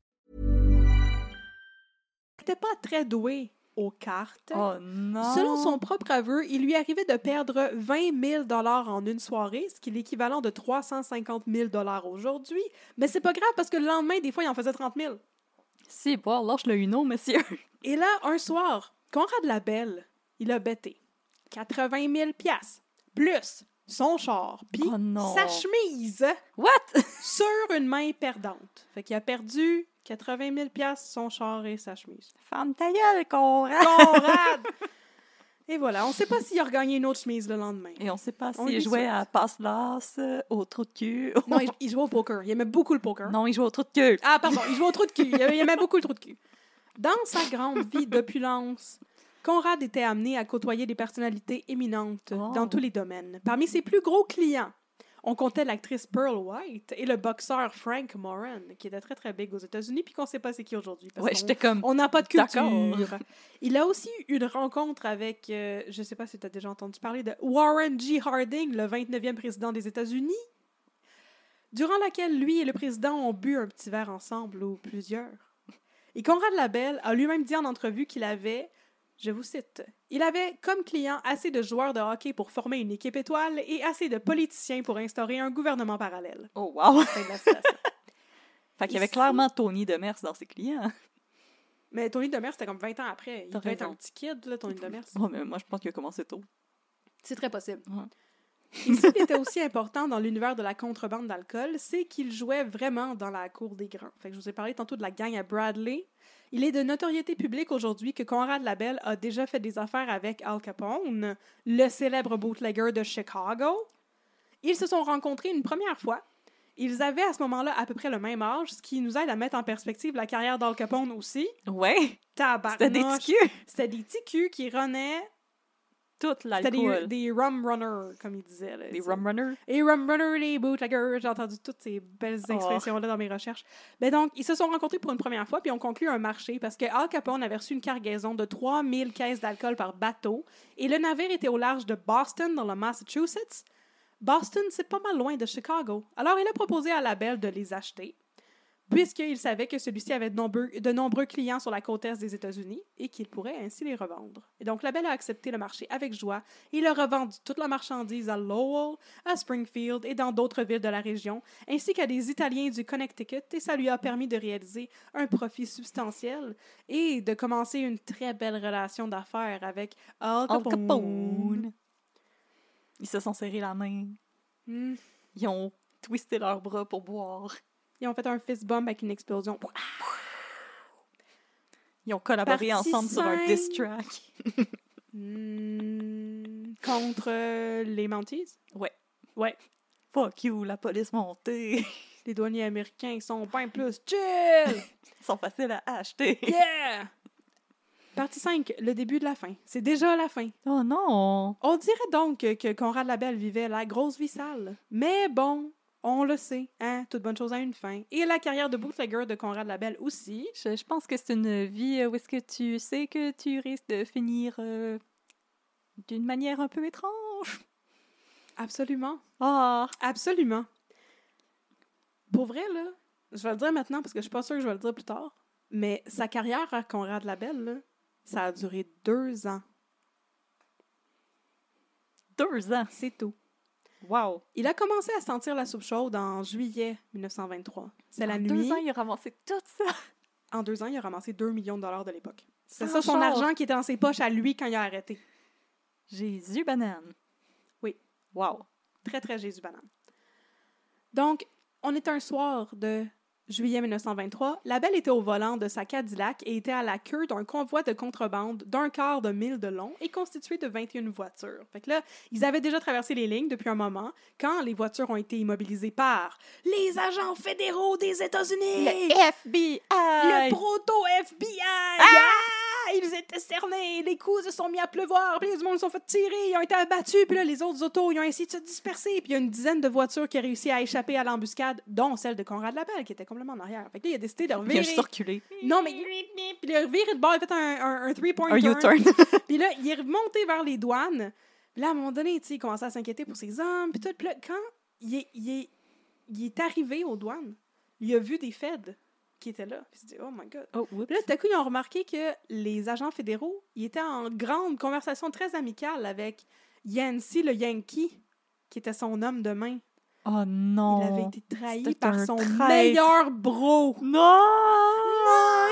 N'était pas très doué aux cartes. Oh non! Selon son propre aveu, il lui arrivait de perdre 20 000 en une soirée, ce qui est l'équivalent de 350 000 aujourd'hui. Mais c'est pas grave parce que le lendemain, des fois, il en faisait 30 000. Si, bon, lâche le uno, monsieur. Et là, un soir, Conrad Labelle, il a bêté 80 000 piastres, plus son char, puis Oh sa chemise What? sur une main perdante. Fait qu'il a perdu 80 000 piastres, son char et sa chemise. Femme ta gueule, Conrad! Conrad! et voilà, on sait pas s'il a regagné une autre chemise le lendemain. Et on sait pas s'il jouait à passe-lasse, euh, au trou de cul. Non, il, il jouait au poker. Il aimait beaucoup le poker. Non, il joue au trou de cul. Ah, pardon, il jouait au trou de cul. Il aimait, il aimait beaucoup le trou de cul. Dans sa grande vie d'opulence, Conrad était amené à côtoyer des personnalités éminentes Oh. dans tous les domaines. Parmi ses plus gros clients, on comptait l'actrice Pearl White et le boxeur Frank Moran, qui était très très big aux États-Unis, puis qu'on sait pas c'est qui aujourd'hui. Ouais, j'étais comme. On n'a pas de culture. Il a aussi eu une rencontre avec, euh, je ne sais pas si tu as déjà entendu parler de Warren G. Harding, le 29e président des États-Unis, durant laquelle lui et le président ont bu un petit verre ensemble ou plusieurs. Et Conrad Labelle a lui-même dit en entrevue qu'il avait, je vous cite, il avait comme client assez de joueurs de hockey pour former une équipe étoile et assez de politiciens pour instaurer un gouvernement parallèle. Oh, wow! Fin de la citation. Fait qu'il y avait Ici- clairement Tony Demers dans ses clients. Mais Tony Demers, c'était comme 20 ans après. Il devait être un petit kid, là, Tony Demers. Oh, mais moi, je pense qu'il a commencé tôt. C'est très possible. Ouais. Et ce qui était aussi important dans l'univers de la contrebande d'alcool, c'est qu'il jouait vraiment dans la cour des grands. Fait que je vous ai parlé tantôt de la gang à Bradley. Il est de notoriété publique aujourd'hui que Conrad Labelle a déjà fait des affaires avec Al Capone, le célèbre bootlegger de Chicago. Ils se sont rencontrés une première fois. Ils avaient à ce moment-là à peu près le même âge, ce qui nous aide à mettre en perspective la carrière d'Al Capone aussi. Ouais! Tabarnouche. C'était des petits culs! C'était des petits culs qui runnaient. Toute C'était des, l'alcool. des rum runners, comme ils disaient. là. Des rum runners? et rum runner, les bootleggers, j'ai entendu toutes ces belles Oh. expressions-là dans mes recherches. Mais donc, ils se sont rencontrés pour une première fois, puis ont conclu un marché parce que Al Capone avait reçu une cargaison de 3000 caisses d'alcool par bateau et le navire était au large de Boston, dans le Massachusetts. Boston, c'est pas mal loin de Chicago. Alors, il a proposé à la belle de les acheter, puisqu'il savait que celui-ci avait de nombreux, de nombreux clients sur la côte est des États-Unis et qu'il pourrait ainsi les revendre. Et donc, la belle a accepté le marché avec joie et il a revendu toute la marchandise à Lowell, à Springfield et dans d'autres villes de la région, ainsi qu'à des Italiens du Connecticut, et ça lui a permis de réaliser un profit substantiel et de commencer une très belle relation d'affaires avec Al Al Capone. Capone. Ils se sont serrés la main. Hmm. Ils ont twisté leurs bras pour boire. Ils ont fait un fist bump avec une explosion. Ils ont collaboré Partie ensemble sur un diss track. Hmm, contre euh, les Mounties. Ouais. Ouais. Fuck you, la police montée. Les douaniers américains sont bien plus chill. Ils sont faciles à acheter. Yeah! Partie 5, le début de la fin. C'est déjà la fin. Oh non! On dirait donc que Conrad Labelle vivait la grosse vie sale. Mais bon, on le sait, hein, toute bonne chose a une fin. Et la carrière de bootlegger de Conrad Labelle aussi. Je, je pense que c'est une vie euh, où est-ce que tu sais que tu risques de finir euh, d'une manière un peu étrange? Absolument. Ah! Absolument. Pour vrai, là, je vais le dire maintenant parce que je suis pas sûre que je vais le dire plus tard, mais sa carrière à Conrad Labelle, là, ça a duré deux ans. Deux ans! C'est tout. Wow! Il a commencé à sentir la soupe chaude en juillet 1923. C'est la En nuit. Deux ans, il a ramassé tout ça! En deux ans, il a ramassé 2 millions de dollars de l'époque. C'est ça son argent qui était dans ses poches à lui quand il a arrêté. Jésus banane! Oui. Wow! Très, très Jésus banane. Donc, on est un soir de juillet 1923, la belle était au volant de sa Cadillac et était à la queue d'un convoi de contrebande d'un quart de mille de long et constitué de 21 voitures. Fait que là, ils avaient déjà traversé les lignes depuis un moment quand les voitures ont été immobilisées par les agents fédéraux des États-Unis. FBI! Le proto-FBI! Ah! Ils étaient cernés, les coups se sont mis à pleuvoir, puis les monde se sont fait tirer, ils ont été abattus, puis là, les autres autos, ils ont essayé de se disperser, puis il y a une dizaine de voitures qui ont réussi à échapper à l'embuscade, dont celle de Conrad Labelle, qui était complètement en arrière. Fait que là, il a décidé de Il a revirer. circulé. Non, mais puis il a reviré de bord, il a fait un, un, un three-point Un turn. U-turn. Puis là, il est remonté vers les douanes. Puis là, à un moment donné, il commençait à s'inquiéter pour ses hommes. Puis tout. Puis là, quand il est, il, est, il est arrivé aux douanes, il a vu des feds qui étaient là. Puis oh my God. Oh, là, tout à coup, ils ont remarqué que les agents fédéraux, ils étaient en grande conversation très amicale avec Yancy, le Yankee, qui était son homme de main. Oh non. Il avait été trahi par son traître. meilleur bro. Non!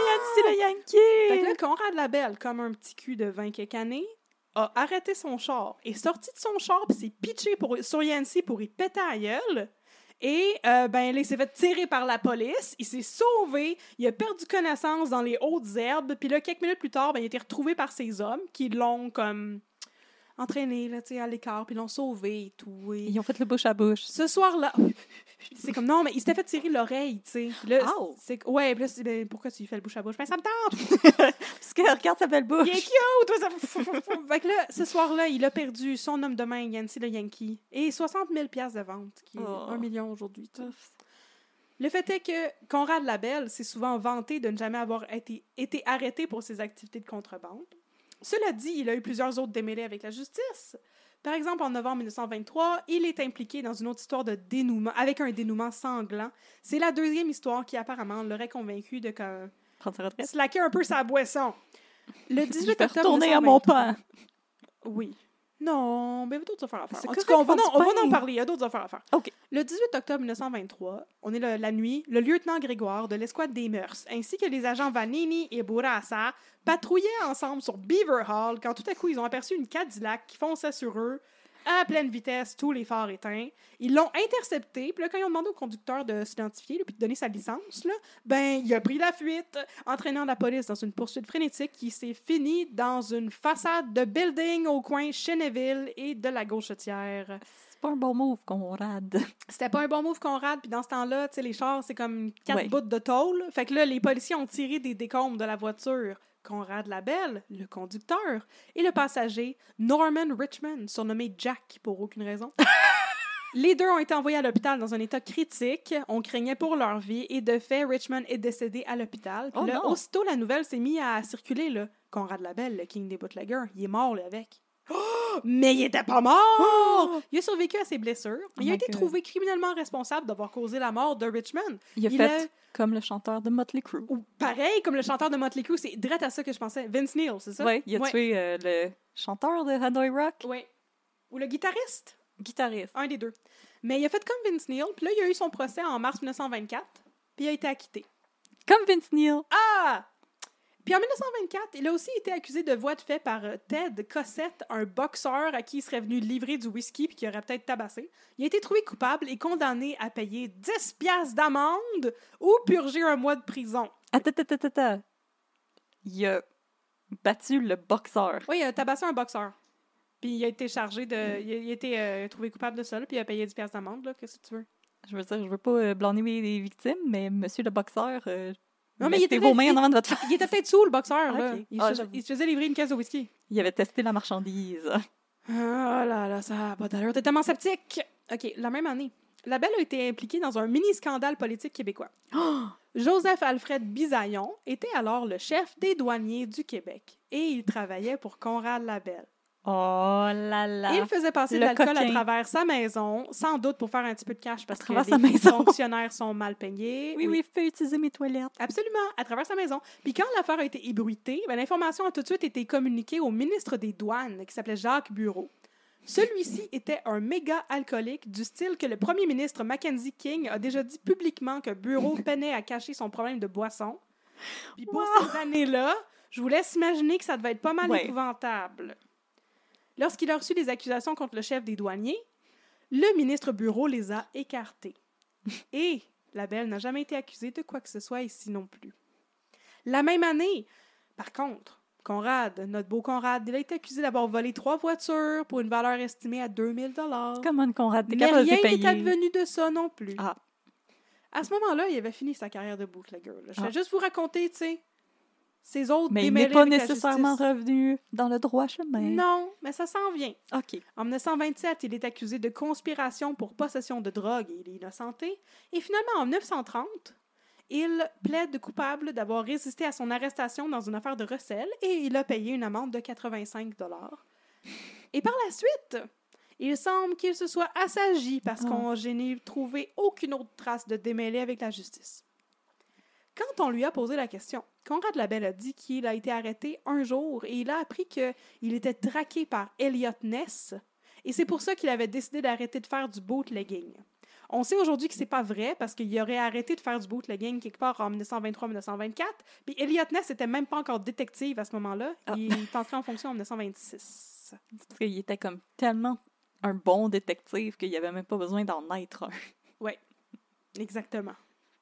Yancy le Fait que Yankee! là, Conrad Labelle, comme un petit cul de 20 quelques années, a arrêté son char, est sorti de son char, puis s'est pitché pour, sur Yancy pour y péter à gueule. Et, euh, ben, là, il s'est fait tirer par la police, il s'est sauvé, il a perdu connaissance dans les hautes herbes, puis là, quelques minutes plus tard, ben, il a été retrouvé par ses hommes qui l'ont, comme, entraîné, là, tu sais, à l'écart, puis l'ont sauvé et tout. Et... Ils ont fait le bouche à bouche. Ce soir-là, c'est comme non, mais il s'était fait tirer l'oreille, tu sais. Là, Ow. c'est ouais, puis là, c'est, ben, pourquoi tu lui fais le bouche à bouche? Ben, ça me tente! Parce que regarde sa belle bouche. Il est cute! toi, ça- fait que là, ce soir-là, il a perdu son homme de main, Yancy le Yankee, et 60 000 piastres de vente, qui est Oh. un million aujourd'hui. Le fait est que Conrad Labelle s'est souvent vanté de ne jamais avoir été, été arrêté pour ses activités de contrebande. Cela dit, il a eu plusieurs autres démêlés avec la justice. Par exemple, en novembre 1923, il est impliqué dans une autre histoire de dénouement, avec un dénouement sanglant. C'est la deuxième histoire qui apparemment l'aurait convaincu de comme, slacker un peu sa boisson. Le 18 Je vais octobre retourner à mon 1923 pain. Oui. Non, mais il y a d'autres affaires à faire. En tout cas, on va, du on va en parler. Il y a d'autres affaires à faire. OK. Le 18 octobre 1923, on est le- la nuit, le lieutenant Grégoire de l'escouade des mœurs, ainsi que les agents Vanini et Bourassa, patrouillaient ensemble sur Beaver Hall quand tout à coup ils ont aperçu une Cadillac qui fonçait sur eux à pleine vitesse, tous les phares éteints. Ils l'ont intercepté, puis là, quand ils ont demandé au conducteur de s'identifier puis de donner sa licence, là, ben, il a pris la fuite, entraînant la police dans une poursuite frénétique qui s'est finie dans une façade de building au coin Cheneville et de la Gauchetière. C'est pas un bon move, Conrad. C'était pas un bon move Conrad, puis dans ce temps-là, tu sais, les chars, c'est comme quatre Ouais. bouts de tôle. Fait que là, les policiers ont tiré des décombres de la voiture. Conrad Labelle, le conducteur, et le passager, Norman Richmond, surnommé Jack pour aucune raison. Les deux ont été envoyés à l'hôpital dans un état critique. On craignait pour leur vie et de fait, Richmond est décédé à l'hôpital. Oh aussitôt la nouvelle s'est mise à circuler. Là. Conrad Labelle, le king des bootleggers, il est mort là, avec. Oh! Mais il était pas mort! Il a survécu à ses blessures. Oh il a été God. trouvé criminellement responsable d'avoir causé la mort de Richmond. Il a Il fait a- comme le chanteur de Motley Crue. Ou pareil, comme le chanteur de Motley Crue, c'est direct à ça que je pensais. Vince Neil, c'est ça? Oui, il a Ouais. tué euh, le chanteur de Hanoi Rock, Ouais. Ou le guitariste? guitariste. Un des deux. Mais il a fait comme Vince Neil, puis là, il a eu son procès en mars 1924, puis il a été acquitté. Comme Vince Neil. Ah! Puis en 1924, il a aussi été accusé de voie de fait par euh, Ted Cossette, un boxeur à qui il serait venu livrer du whisky puis qui aurait peut-être tabassé. Il a été trouvé coupable et condamné à payer 10 piastres d'amende ou purger un mois de prison. Attends, attends, attends. Il a battu le boxeur. Oui, il a tabassé un boxeur. Puis il a été chargé de... Il a, il a été euh, trouvé coupable de ça, là, puis il a payé 10 piastres d'amende, là. Qu'est-ce que tu veux? Je veux dire, je veux pas euh, blâmer les victimes, mais monsieur le boxeur, euh, Non, mais il était vos mains en avant de votre face. Il était peut-être sous, le boxeur, là. Il, Ah, se, j'avoue. il se faisait livrer une caisse de whisky. Il avait testé la marchandise. Ah là là, ça n'a pas d'allure. T'es tellement sceptique. OK, la même année, la belle a été impliquée dans un mini-scandale politique québécois. Joseph Alfred Bisaillon était alors le chef des douaniers du Québec et il travaillait pour Conrad Labelle. Oh là là. Il faisait passer de l'alcool à travers sa maison, sans doute pour faire un petit peu de cash parce que les sa maison. fonctionnaires sont mal payés. Oui, oui, fais utiliser mes toilettes. Absolument, à travers sa maison. Puis quand l'affaire a été ébruitée, ben, l'information a tout de suite été communiquée au ministre des Douanes, qui s'appelait Jacques Bureau. Celui-ci était un méga alcoolique du style que le premier ministre Mackenzie King a déjà dit publiquement que Bureau peinait à cacher son problème de boisson. Puis pour ces années-là, je vous laisse imaginer que ça devait être pas mal Ouais. épouvantable. Lorsqu'il a reçu des accusations contre le chef des douaniers, le ministre Bureau les a écartées. Et La Belle n'a jamais été accusée de quoi que ce soit ici non plus. La même année, par contre, Conrad, notre beau Conrad, il a été accusé d'avoir volé trois voitures pour une valeur estimée à 2000 dollars. Comment Conrad, t'es Mais rien n'est advenu de ça non plus. Ah. À ce moment-là, il avait fini sa carrière de bootlegger. là. Je vais Ah. juste vous raconter, tu sais, ses autres Mais il n'est pas nécessairement revenu dans le droit chemin. Non, mais ça s'en vient. OK. En 1927, il est accusé de conspiration pour possession de drogue et il est innocenté. Et finalement, en 1930, il plaide coupable d'avoir résisté à son arrestation dans une affaire de recel et il a payé une amende de 85 dollars. Et par la suite, il semble qu'il se soit assagi parce Oh. qu'on je n'ai trouvé aucune autre trace de démêlé avec la justice. Quand on lui a posé la question, Conrad Labelle a dit qu'il a été arrêté un jour et il a appris qu'il était traqué par Elliot Ness et c'est pour ça qu'il avait décidé d'arrêter de faire du bootlegging. On sait aujourd'hui que c'est pas vrai parce qu'il aurait arrêté de faire du bootlegging quelque part en 1923-1924. Puis Elliot Ness était même pas encore détective à ce moment-là. Ah. Il est entré en fonction en 1926. Parce qu'il était comme tellement un bon détective qu'il n'y avait même pas besoin d'en être un. Oui, exactement.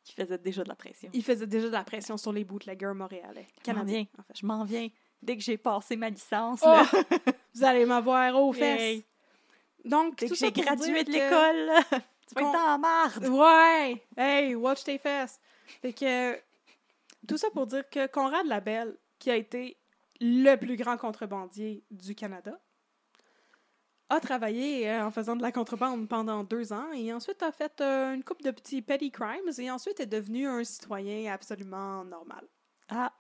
Qui faisait déjà de la pression. Il faisait déjà de la pression sur les bootleggers montréalais. Canadiens, en fait. Je m'en viens. Dès que j'ai passé ma licence, Oh! Vous allez m'avoir aux fesses. Hey. Donc, dès tout que j'ai gradué de l'école, tu vas être en marde. Ouais! Hey, watch tes fesses! Fait que, tout ça pour dire que Conrad Labelle, qui a été le plus grand contrebandier du Canada, a travaillé euh, en faisant de la contrebande pendant deux ans et ensuite a fait euh, une coupe de petits petty crimes et ensuite est devenu un citoyen absolument normal. Ah,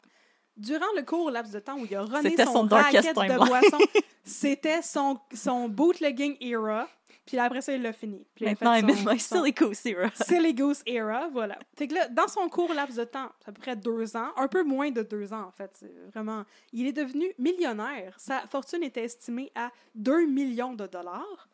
Durant le court laps de temps où il a runné son, son racket de boisson, c'était son, son bootlegging era. Puis après ça, il l'a fini. Puis il maintenant, in son- my son- silly goose era. Silly Goose Era, voilà. Fait que là, dans son court laps de temps, à peu près deux ans, un peu moins de deux ans en fait, c'est vraiment, il est devenu millionnaire. Sa fortune était estimée à 2 millions de dollars.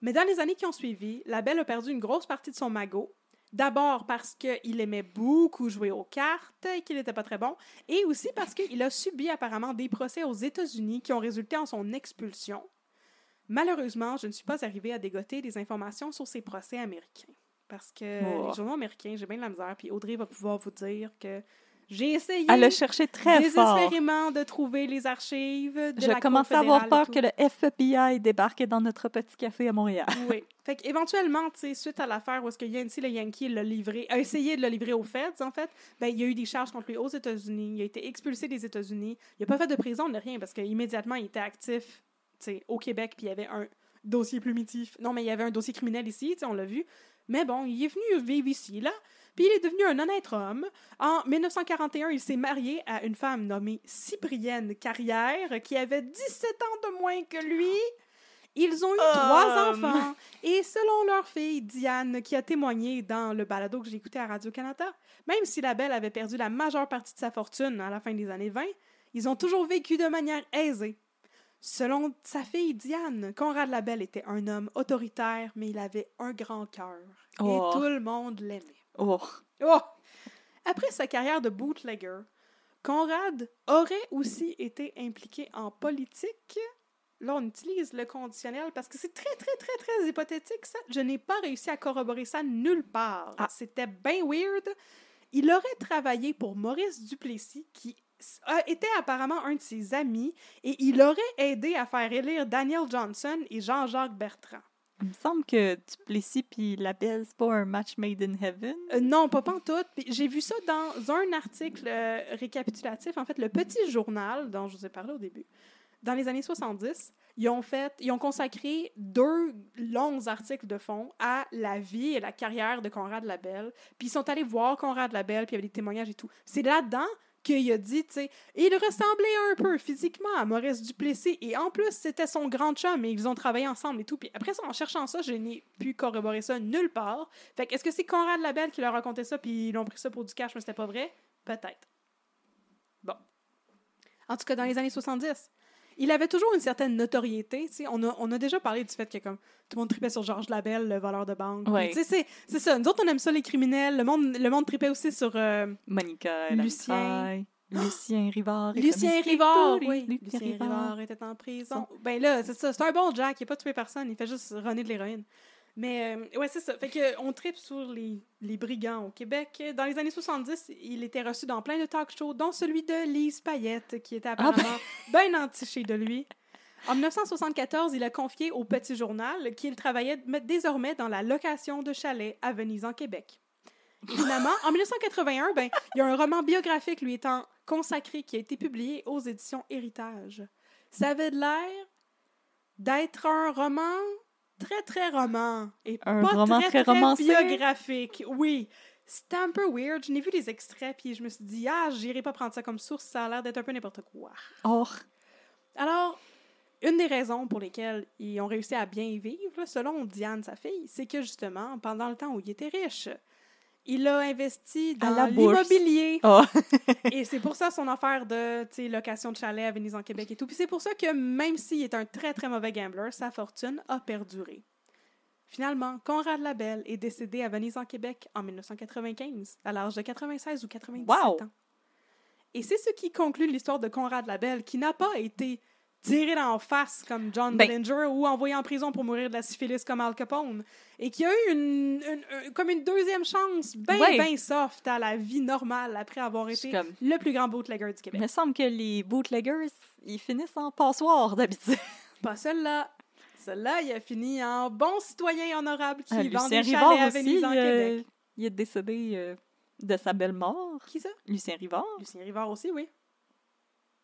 Mais dans les années qui ont suivi, la belle a perdu une grosse partie de son magot. D'abord parce qu'il aimait beaucoup jouer aux cartes et qu'il n'était pas très bon, et aussi parce qu'il a subi apparemment des procès aux États-Unis qui ont résulté en son expulsion. Malheureusement, je ne suis pas arrivée à dégoter des informations sur ces procès américains. Parce que Oh. les journaux américains, j'ai bien de la misère, puis Audrey va pouvoir vous dire que j'ai essayé Elle a cherché très fort. désespérément de trouver les archives de Je la commençais à avoir peur que le FBI débarquait dans notre petit café à Montréal. Oui. Fait qu'éventuellement, tu sais, suite à l'affaire où est-ce que Yancy le Yankee l'a livré, a essayé de le livrer aux Feds, en fait, ben, il y a eu des charges contre lui aux États-Unis. Il a été expulsé des États-Unis. Il n'a pas fait de prison, ni rien, parce qu'immédiatement, il était actif, au Québec, puis il y avait un dossier plumitif. Non, mais il y avait un dossier criminel ici, on l'a vu. Mais bon, il est venu vivre ici, là. Puis il est devenu un honnête homme. En 1941, il s'est marié à une femme nommée Cyprienne Carrière, qui avait 17 ans de moins que lui. Ils ont eu trois enfants. Et selon leur fille, Diane, qui a témoigné dans le balado que j'ai écouté à Radio-Canada, même si la belle avait perdu la majeure partie de sa fortune à la fin des années 20, ils ont toujours vécu de manière aisée. Selon sa fille Diane, Conrad Labelle était un homme autoritaire, mais il avait un grand cœur. Oh. Et tout le monde l'aimait. Oh, Oh! Après sa carrière de bootlegger, Conrad aurait aussi été impliqué en politique. Là, on utilise le conditionnel parce que c'est très, très, très, très hypothétique, ça. Je n'ai pas réussi à corroborer ça nulle part. Ah. C'était bien weird. Il aurait travaillé pour Maurice Duplessis, qui était apparemment un de ses amis, et il aurait aidé à faire élire Daniel Johnson et Jean-Jacques Bertrand. il me semble que Duplessis puis la belle, c'est pas un match made in heaven. Euh, non, pas pantoute. J'ai vu ça dans un article euh, récapitulatif, en fait, le Petit Journal, dont je vous ai parlé au début. Dans les années 70, ils ont fait, ils ont consacré deux longs articles de fond à la vie et la carrière de Conrad Labelle. Puis ils sont allés voir Conrad Labelle, puis il y avait des témoignages et tout. C'est là-dedans qu'il a dit, tu sais, il ressemblait un peu physiquement à Maurice Duplessis. Et en plus, c'était son grand chum et ils ont travaillé ensemble et tout. Puis après ça, en cherchant ça, je n'ai pu corroborer ça nulle part. Fait que est-ce que c'est Conrad Labelle qui leur a raconté ça puis ils l'ont pris ça pour du cash mais c'était pas vrai? Peut-être. Bon. En tout cas, dans les années 70, il avait toujours une certaine notoriété. On a, on a déjà parlé du fait que comme tout le monde tripait sur Georges Labelle, le voleur de banque. Ouais. C'est c'est ça. Nous autres, on aime ça, les criminels. Le monde, le monde tripait aussi sur euh, Monica, Lucien. Lucien. Lucien Rivard. Lucien Rivard. Oui, Lucien. Rivard était en prison. Ben là, c'est ça. C'est un bon Jack. Il n'a pas tué personne. Il fait juste runner de l'héroïne. Mais euh, ouais, c'est ça. Fait que on tripe sur les, les brigands au Québec. Dans les années 70, il était reçu dans plein de talk shows, dont celui de Lise Payette, qui était apparemment bien entiché de lui. En 1974, il a confié au Petit Journal qu'il travaillait désormais dans la location de chalets à Venise, en Québec. Évidemment, en 1981, ben, il y a un roman biographique lui étant consacré qui a été publié aux éditions Héritage. Ça avait de l'air d'être un roman très, très roman. Et Un pas roman très, très très biographique. Oui. C'était un peu weird. Je n'ai vu les extraits, puis je me suis dit, ah, j'irai pas prendre ça comme source, ça a l'air d'être un peu n'importe quoi. Or, Alors, une des raisons pour lesquelles ils ont réussi à bien vivre, selon Diane, sa fille, c'est que justement, pendant le temps où il était riche, il a investi dans l'immobilier. oh, Et c'est pour ça son affaire de location de chalet à Venise en Québec et tout. Puis c'est pour ça que même s'il est un très très mauvais gambler, sa fortune a perduré. Finalement, Conrad Labelle est décédé à Venise en Québec en 1995, à l'âge de 96 ou 97 Wow! ans. Et c'est ce qui conclut l'histoire de Conrad Labelle, qui n'a pas été tiré dans la face comme John Ben- Dillinger ou envoyé en prison pour mourir de la syphilis comme Al Capone, et qui a eu une, une- un- comme une deuxième chance bien, Ouais. bien soft à la vie normale après avoir été comme- le plus grand bootlegger du il Québec. me semble que les bootleggers, ils finissent en passoire d'habitude. Pas celle-là. Celle-là, il a fini en bon citoyen honorable qui Ah, vend Lucien des chalets Rivard à aussi, Venise en euh, Québec. il est décédé euh, de sa belle mort. Qui ça? Lucien Rivard. Lucien Rivard aussi, oui.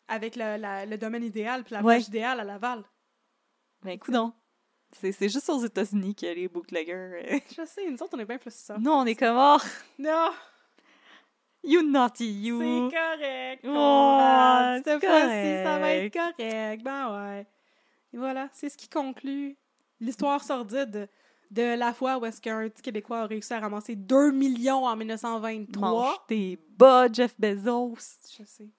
Avec le, la- le domaine idéal puis la Ouais. plage idéale à Laval. Ben, coudonc. C'est c'est juste aux États-Unis qu'il y a les bootleggers. euh. Je sais, nous autres, on est bien plus ça. Nous, on est comme, oh, Non, you naughty you. c'est correct. Oh. Cette fois-ci, ça va être correct. correct. Ben ouais. Et voilà, c'est ce qui conclut l'histoire sordide de la fois où est-ce qu'un petit Québécois a réussi à ramasser 2 millions en 1923. Mange tes bas, Jeff Bezos. Je sais.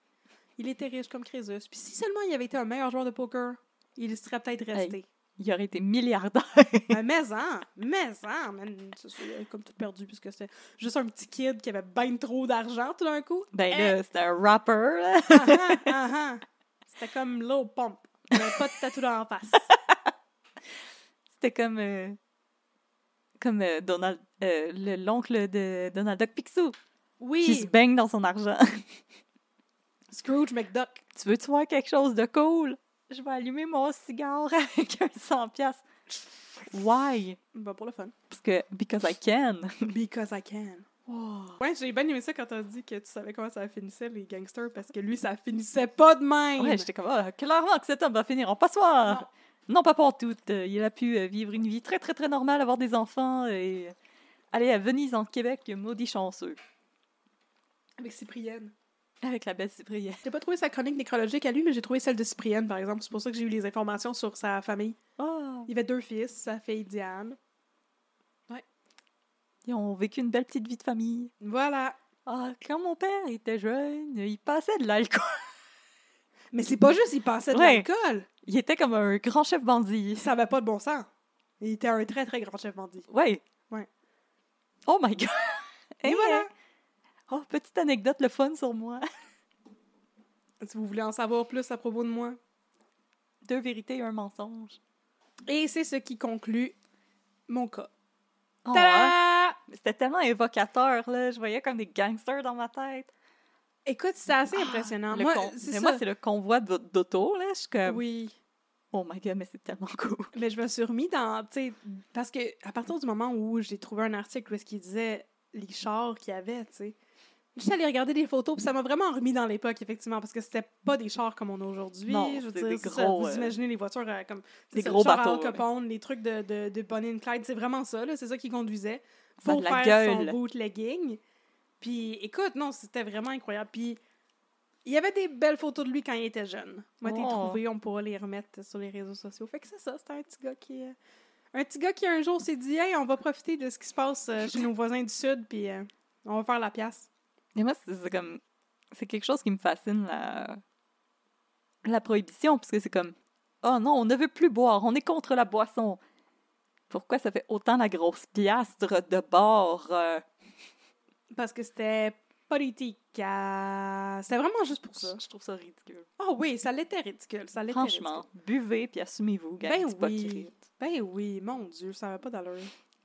Il était riche comme Crésus. Puis si seulement il avait été un meilleur joueur de poker, il serait peut-être resté. Il aurait été milliardaire. Mais mais en, mais en, man, a comme tout perdu puisque c'était juste un petit kid qui avait bien trop d'argent tout d'un coup. ben là, c'était un rapper, là. Ah, ah, ah. C'était comme low pump. Il avait pas de tatou dans la face. C'était comme... euh, comme euh, Donald... euh, le- l'oncle de Donald Duck Picsou. Qui se Oui, baigne dans son argent. Scrooge McDuck. tu veux-tu voir quelque chose de cool? Je vais allumer mon cigare avec un 100 piastres. Why? Bah pour le fun. Parce que... Because I can. Because I can. Ouais, j'ai bien aimé ça quand t'as dit que tu savais comment ça finissait, les gangsters, parce que lui, ça finissait pas de même. Ouais, j'étais comme, ah, clairement que cet homme va finir en passoire. Non, pas pour tout. Euh, Il a pu euh, vivre une vie très, très, très normale, avoir des enfants et aller à Venise, en Québec, maudit chanceux. Avec Cyprienne. Avec la belle Cyprienne. J'ai pas trouvé sa chronique nécrologique à lui, mais j'ai trouvé celle de Cyprienne, par exemple. C'est pour ça que j'ai eu les informations sur sa famille. Ah, Il avait deux fils, sa fille Diane. ils ont vécu une belle petite vie de famille. Voilà. Ah, quand mon père était jeune, il passait de l'alcool. Mais c'est pas juste, il passait de Ouais. l'alcool. Il était comme un grand chef bandit. Ça avait pas de bon sens. Il était un très, très grand chef bandit. Ouais. Ouais. Oh my god. Et voilà. Oh, petite anecdote, le fun sur moi. Si vous voulez en savoir plus à propos de moi. Deux vérités et un mensonge. Et c'est ce qui conclut mon cas. Oh, hein? C'était tellement évocateur, là. Je voyais comme des gangsters dans ma tête. Écoute, c'est assez impressionnant. Ah, Le moi, con- c'est moi, c'est le convoi d'au- d'auto, là. Je suis comme, Oui. oh my god, mais c'est tellement cool. Mais je me suis remis dans, tu sais, parce que à partir du moment où j'ai trouvé un article où est-ce qu'il disait les chars qu'il y avait, tu sais, j'étais allée regarder des photos, puis ça m'a vraiment remis dans l'époque, effectivement, parce que c'était pas des chars comme on a aujourd'hui. Non, je veux dire, des c'est ça, gros, Vous euh, imaginez les voitures euh, comme des ça, gros le char à bateaux, les trucs de, de, de Bonnie and Clyde, c'est vraiment ça, là, c'est ça qu'il conduisait la faire gueule. son bootlegging. Puis écoute, non, c'était vraiment incroyable. Puis il y avait des belles photos de lui quand il était jeune. Moi, t'es Oh. trouvé, on pourra les remettre sur les réseaux sociaux. Fait que c'est ça, c'était un petit gars qui... euh, un petit gars qui un jour s'est dit « Hey, on va profiter de ce qui se passe euh, chez nos voisins du Sud, puis euh, on va faire la pièce. Et moi, c'est comme. C'est quelque chose qui me fascine, la, la prohibition, parce que c'est comme. Oh non, on ne veut plus boire, on est contre la boisson. Pourquoi ça fait autant la grosse piastre de bord? euh? » Parce que c'était politique. euh, C'était vraiment juste pour ça. Je trouve ça ridicule. Ah oui, ça l'était ridicule. Ça l'était Franchement, buvez puis assumez-vous, gars. Ben hypocrite. oui. Ben oui, mon Dieu, ça va pas d'allure.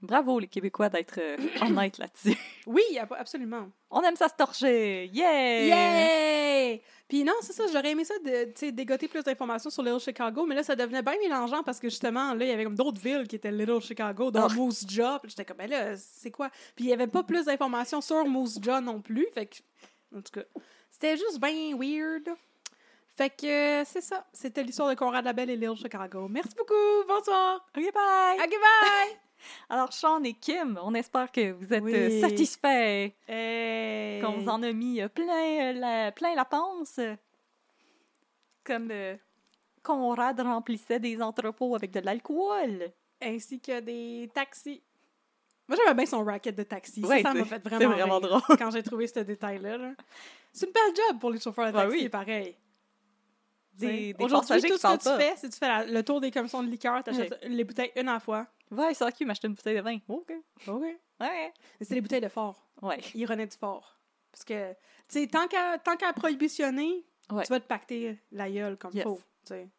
Bravo, les Québécois, d'être euh, honnêtes là-dessus. Oui, ab- absolument. On aime ça se torcher! Yeah! Yay! Puis non, c'est ça, j'aurais aimé ça de dégoter plus d'informations sur Little Chicago, mais là, ça devenait bien mélangeant parce que justement, là, il y avait comme d'autres villes qui étaient Little Chicago, dont Oh. Moose Jaw. J'étais comme, ben là, c'est quoi? Puis il y avait pas plus d'informations sur Moose Jaw non plus. Fait que, en tout cas, c'était juste bien weird. Fait que euh, c'est ça. C'était l'histoire de Conrad Labelle et Little Chicago. Merci beaucoup. Bonsoir. OK, bye! Ok, bye! Alors, Sean et Kim, on espère que vous êtes Oui. euh, satisfaits, Hey. qu'on vous en a mis euh, plein, euh, la, plein la panse. Comme euh, Conrad remplissait des entrepôts avec de l'alcool. Ainsi que des taxis. Moi, j'aimais bien son racket de taxi. Ça, Ouais, ça c'est- m'a fait vraiment, drôle. quand j'ai trouvé ce détail-là. là. C'est une belle job pour les chauffeurs de Ouais, taxi, oui. pareil. Des, T'sais, des Aujourd'hui, tout qui ce que tu fais, c'est tu fais la- le tour des commissions de liqueur, t'achètes les bouteilles une à la fois. Va à SAQ m'acheter une bouteille de vin. OK. OK. Ouais. Mais c'est les bouteilles de fort. Ouais. Ils renaient du fort. Parce que, tu sais, tant qu'à tant qu'à prohibitionner, Ouais. tu vas te pacter la gueule comme Yes. faut. tu sais.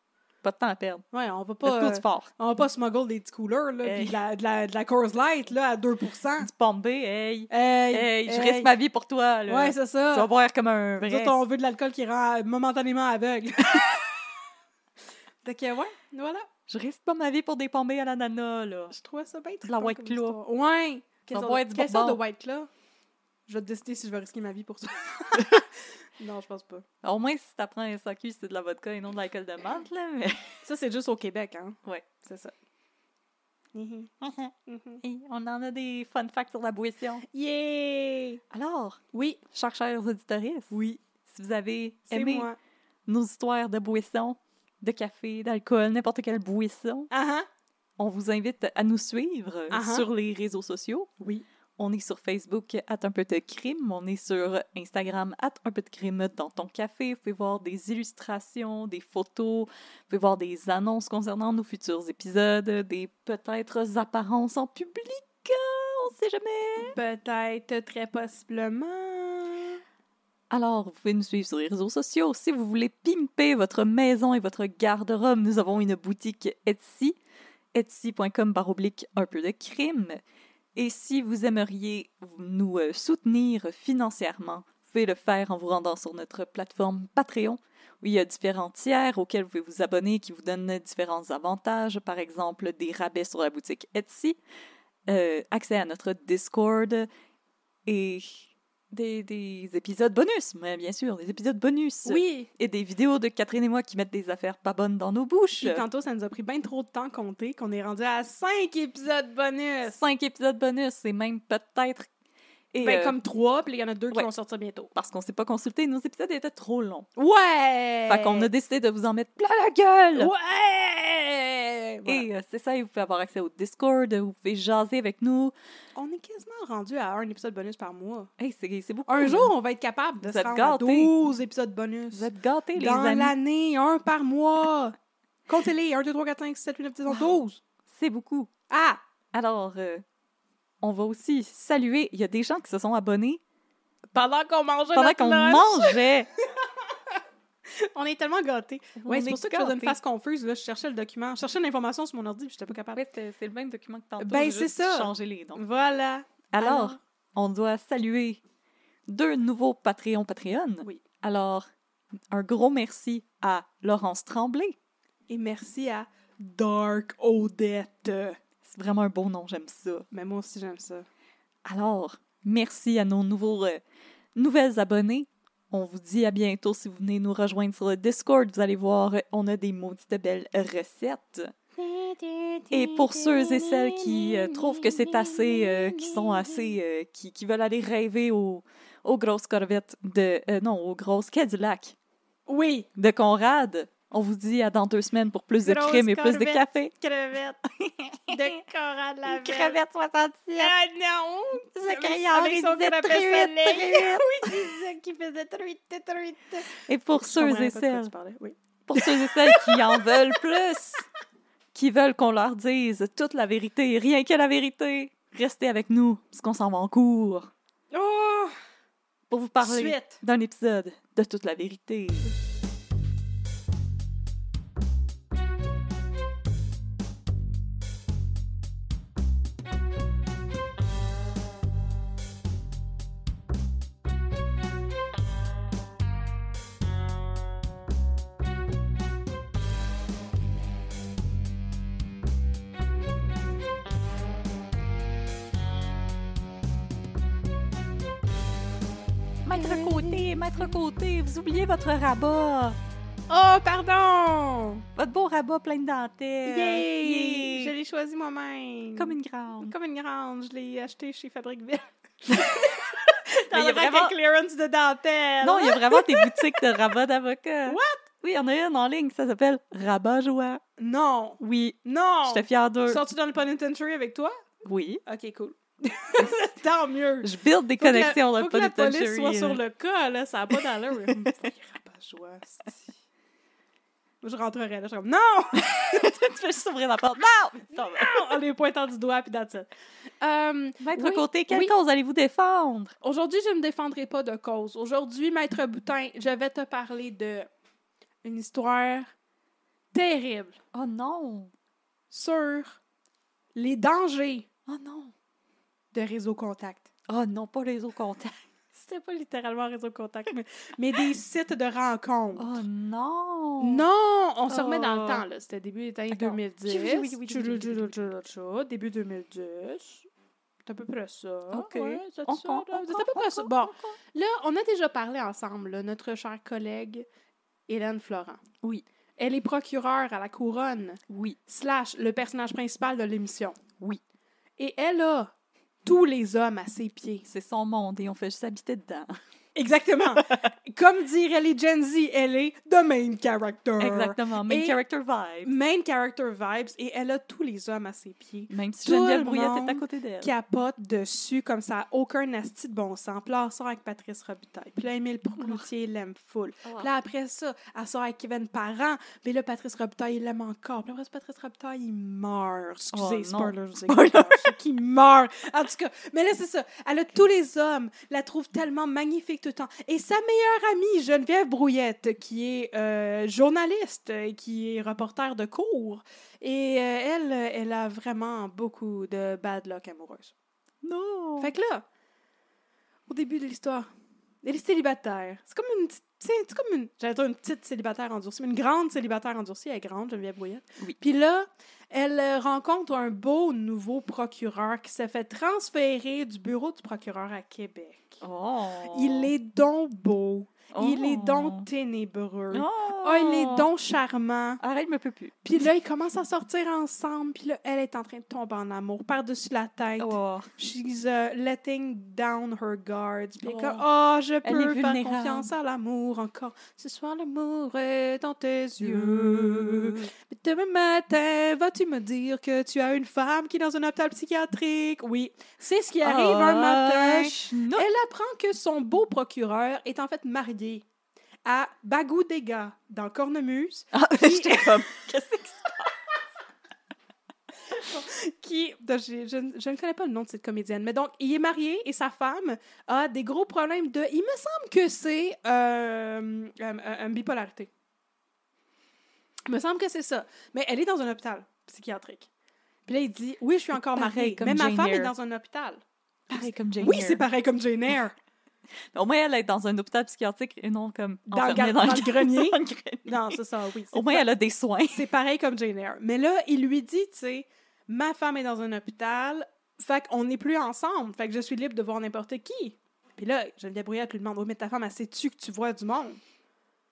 Pas de temps à perdre. Ouais, on va Pas de euh, fort. on va pas smuggle des petits coolers, là, Hey. puis de la, de, la, de la Coors Light, là, à 2% Du Bombay, hey. Hey, Hey, je risque ma vie pour toi, là. Ouais, c'est Tu vas ça. boire comme un vrai. on veut de l'alcool qui rend momentanément aveugle. Fait que, ouais, voilà. Je risque pas ma vie pour des pombées à l'ananas, là. Je trouvais ça bien la trippant White Claw. Ouais. Quelle On sorte, boit de- de. White Claw? Je vais te décider si je vais risquer ma vie pour ça. non, je pense pas. Au moins, si t'apprends un SAQ, c'est de la vodka et non de l'alcool de menthe, là. Mais... Ça, c'est juste au Québec, hein? Ouais. C'est ça. Mhm. Et on en a des fun facts sur la boisson. Yeah! Alors, Oui, chers chers auditoristes, oui, si vous avez aimé moi. nos histoires de boissons, de café, d'alcool, n'importe quelle boisson, Ah ah. on vous invite à nous suivre Ah ah. sur les réseaux sociaux. Oui. On est sur Facebook, at un peu de crime. On est sur Instagram, at un peu de crime dans ton café. Vous pouvez voir des illustrations, des photos. Vous pouvez voir des annonces concernant nos futurs épisodes, des peut-être apparences en public. On sait jamais. Peut-être, très possiblement. Alors, vous pouvez nous suivre sur les réseaux sociaux. Si vous voulez pimper votre maison et votre garde-robe, nous avons une boutique Etsy, etsy.com par oblique un peu de crime. Et si vous aimeriez nous euh, soutenir financièrement, vous pouvez le faire en vous rendant sur notre plateforme Patreon, où il y a différents tiers auxquels vous pouvez vous abonner qui vous donnent différents avantages, par exemple des rabais sur la boutique Etsy, euh, accès à notre Discord et des, des épisodes bonus, mais bien sûr, des épisodes bonus. Oui. Et des vidéos de Catherine et moi qui mettent des affaires pas bonnes dans nos bouches. Puis tantôt, ça nous a pris bien trop de temps à compter qu'on est rendu à 5 épisodes bonus. Cinq épisodes bonus, c'est même peut-être. Et, Ben, euh, comme 3, puis il y en a deux qui vont sortir bientôt. Parce qu'on s'est pas consulté, nos épisodes étaient trop longs. Ouais! Fait qu'on a décidé de vous en mettre plein la gueule! Ouais! Voilà. Et euh, c'est ça, vous pouvez avoir accès au Discord, vous pouvez jaser avec nous. On est quasiment rendu à un épisode bonus par mois. Hey, c'est beaucoup. Un jour, on va être capable de Vous se êtes rendre à gâtés. 12 épisodes bonus. Vous êtes gâtés, les Dans l'année, un par mois. Comptez-les. 1, 2, 3, 4, 5, 6, 7, 8, 9, 10, 11, 12. C'est beaucoup. Ah! Alors, euh, on va aussi saluer. Il y a des gens qui se sont abonnés Pendant qu'on mangeait pendant qu'on mangeait. On est tellement gâtés. Ouais, c'est est pour ça que une gâtés. face confuse. Là. Je cherchais le document. Je cherchais l'information sur mon ordi, puis j'étais pas capable. C'est le même document que tantôt. Ben, c'est ça. changé les noms. Voilà. Alors, Alors? on doit saluer deux nouveaux Patreon Patreon. Oui. Alors, un gros merci à Laurence Tremblay. Et merci à Dark Odette. C'est vraiment un beau nom, j'aime ça. Mais moi aussi, j'aime ça. Alors, merci à nos nouveaux, euh, nouvelles abonnés. On vous dit à bientôt si vous venez nous rejoindre sur le Discord. Vous allez voir, on a des maudites belles recettes. Et pour ceux et celles qui euh, trouvent que c'est assez, euh, qui sont assez, euh, qui, qui veulent aller rêver aux, aux grosses corvettes de, non, aux grosses Cadillac Oui. de Conrad, on vous dit à dans deux semaines pour plus de crème et plus de café. Crevette. de Conrad la Crevette 67. Ah non! Ce crayon, Avec il son truite, truite. oui, c'est ça qui faisait truite, truite. Et pour Je ceux et de celles Oui. pour ceux et celles qui en veulent plus, qui veulent qu'on leur dise toute la vérité, rien que la vérité, restez avec nous, parce qu'on s'en va en cours Oh! pour vous parler Suite. d'un épisode de toute la vérité. Votre rabat. Oh, pardon! Votre beau rabat plein de dentelles. Yay! Yay! Je l'ai choisi moi-même. Comme une grande. Comme une grande. Je l'ai acheté chez Fabriqueville. Mais Dans il y a vraiment- clearance de dentelle. Non, il y a vraiment des boutiques de rabat d'avocat. What? Oui, il y en a une en ligne, ça s'appelle Rabat Joie. Non. Oui, Non. j'étais fière d'eux. Sors-tu dans le penitentiary avec toi? Oui. Ok, cool. Tant mieux. Je build des Faut la- connexions le faut que la police soit là. sur le cas, là. Ça n'a pas d'allure. Je rentrerais là. Je suis comme, non! tu fais juste ouvrir la porte. Non! Non! On les pointant du doigt, puis that's it. Euh, Maître oui, Côté, quelle oui. cause allez-vous défendre? Aujourd'hui, je ne me défendrai pas de cause. Aujourd'hui, Maître Boutin, je vais te parler de une histoire terrible Oh non! sur les dangers Oh non! De réseau contact. Oh non, pas les autres contacts. C'était pas littéralement réseau contact, mais, mais des sites de rencontres. Oh non! Non, on se remet dans le Oh. temps, là. C'était début des années D'accord. 2010. Oui, oui, oui, oui, oui, oui, oui, oui. Tchou-tchou-tchou-tchou, Début 2010. C'est à peu près ça. OK. Ouais, c'est à peu près ça. Bon, là, on a déjà parlé ensemble, là, notre chère collègue Hélène Florent. Oui. Elle est procureure à la couronne, Oui. slash le personnage principal de l'émission. Oui. Et elle a tous les hommes à ses pieds. C'est son monde et on fait juste habiter dedans. Exactement. Comme diraient les Gen Z, elle est the main character. Exactement. Main Et- character vibe. Main character vibes. Et elle a tous les hommes à ses pieds. Même si Geneviève le Brouillette est à côté d'elle. Capote dessus comme ça, aucun asti de bon sens. Puis là, elle sort avec Patrice Robitaille. Puis là, Émile Ploutier l'aime full. Oh. Puis là, après ça, elle sort avec Kevin Parent. Mais là, Patrice Robitaille, il l'aime encore. Puis après, ça, Patrice Robitaille, il meurt. Excusez, Oh, spoiler, je caché qu'il meurt. En tout cas, mais là, c'est ça. Elle a tous les hommes, la trouve tellement magnifique tout le temps. Et sa meilleure amie, Geneviève Brouillette, qui est euh, journaliste et qui est reporter de cours. Et euh, elle, elle a vraiment beaucoup de bad luck amoureuse. Non! Fait que là, au début de l'histoire, elle est célibataire. C'est comme une petite. C'est comme une. J'allais dire une petite célibataire endurcie, mais une grande célibataire endurcie. Elle est grande, Geneviève Brouillette. Oui. Puis là, elle euh, rencontre un beau nouveau procureur qui s'est fait transférer du bureau du procureur à Québec. Oh! Il est donc beau. Il est Oh. donc ténébreux. Oh! Ah, il est donc charmant. Arrête, je me peux plus. Puis là, ils commencent à sortir ensemble. Puis là, elle est en train de tomber en amour par-dessus la tête. Oh. She's uh, letting down her guards. Puis Oh. comme, oh, je Elle peux faire confiance à l'amour encore. Ce soir, l'amour est dans tes yeux. Mais demain matin, vas-tu me dire que tu as une femme qui est dans un hôpital psychiatrique? Oui, c'est ce qui arrive un matin. Ah, chenoute. Elle apprend que son beau procureur est en fait marié à Bagou Dega dans Cornemuse, Ah, j'étais comme, qu'est-ce que qui, donc, j'ai- je, je ne connais pas le nom de cette comédienne, mais donc, il est marié et sa femme a des gros problèmes de... Il me semble que c'est euh, euh, euh, une bipolarité. Il me semble que c'est ça. Mais elle est dans un hôpital psychiatrique. Puis là, il dit, oui, je suis encore pareil marié, comme mais ma femme est dans un hôpital. Pareil comme Jane Oui, c'est pareil comme Jane Eyre. Au moins, elle est dans un hôpital psychiatrique et non comme Dans le dans le grenier? dans le grenier. Non, c'est ça, oui. Au moins, pas- elle a des soins. C'est pareil comme Jane Eyre. Mais là, il lui dit, tu sais, ma femme est dans un hôpital, fait qu'on n'est plus ensemble, fait que je suis libre de voir n'importe qui. Puis là, Geneviève Brouillette lui demande, oh, mais ta femme, elle sait-tu que tu vois du monde?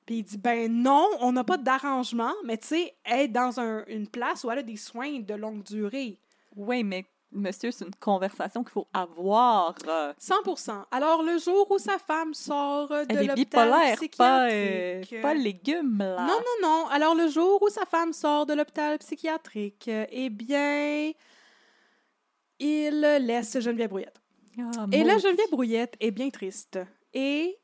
Puis il dit, ben non, on n'a pas d'arrangement, mais tu sais, elle est dans un- une place où elle a des soins de longue durée. Oui, mais monsieur, c'est une conversation qu'il faut avoir. euh, 100% Alors, le jour où sa femme sort euh, de l'hôpital pas, euh, psychiatrique... pas légumes, là. Non, non, non. Alors, le jour où sa femme sort de l'hôpital psychiatrique, euh, eh bien, il laisse Geneviève Brouillette. Ah, Et là. Geneviève Brouillette est bien triste. Et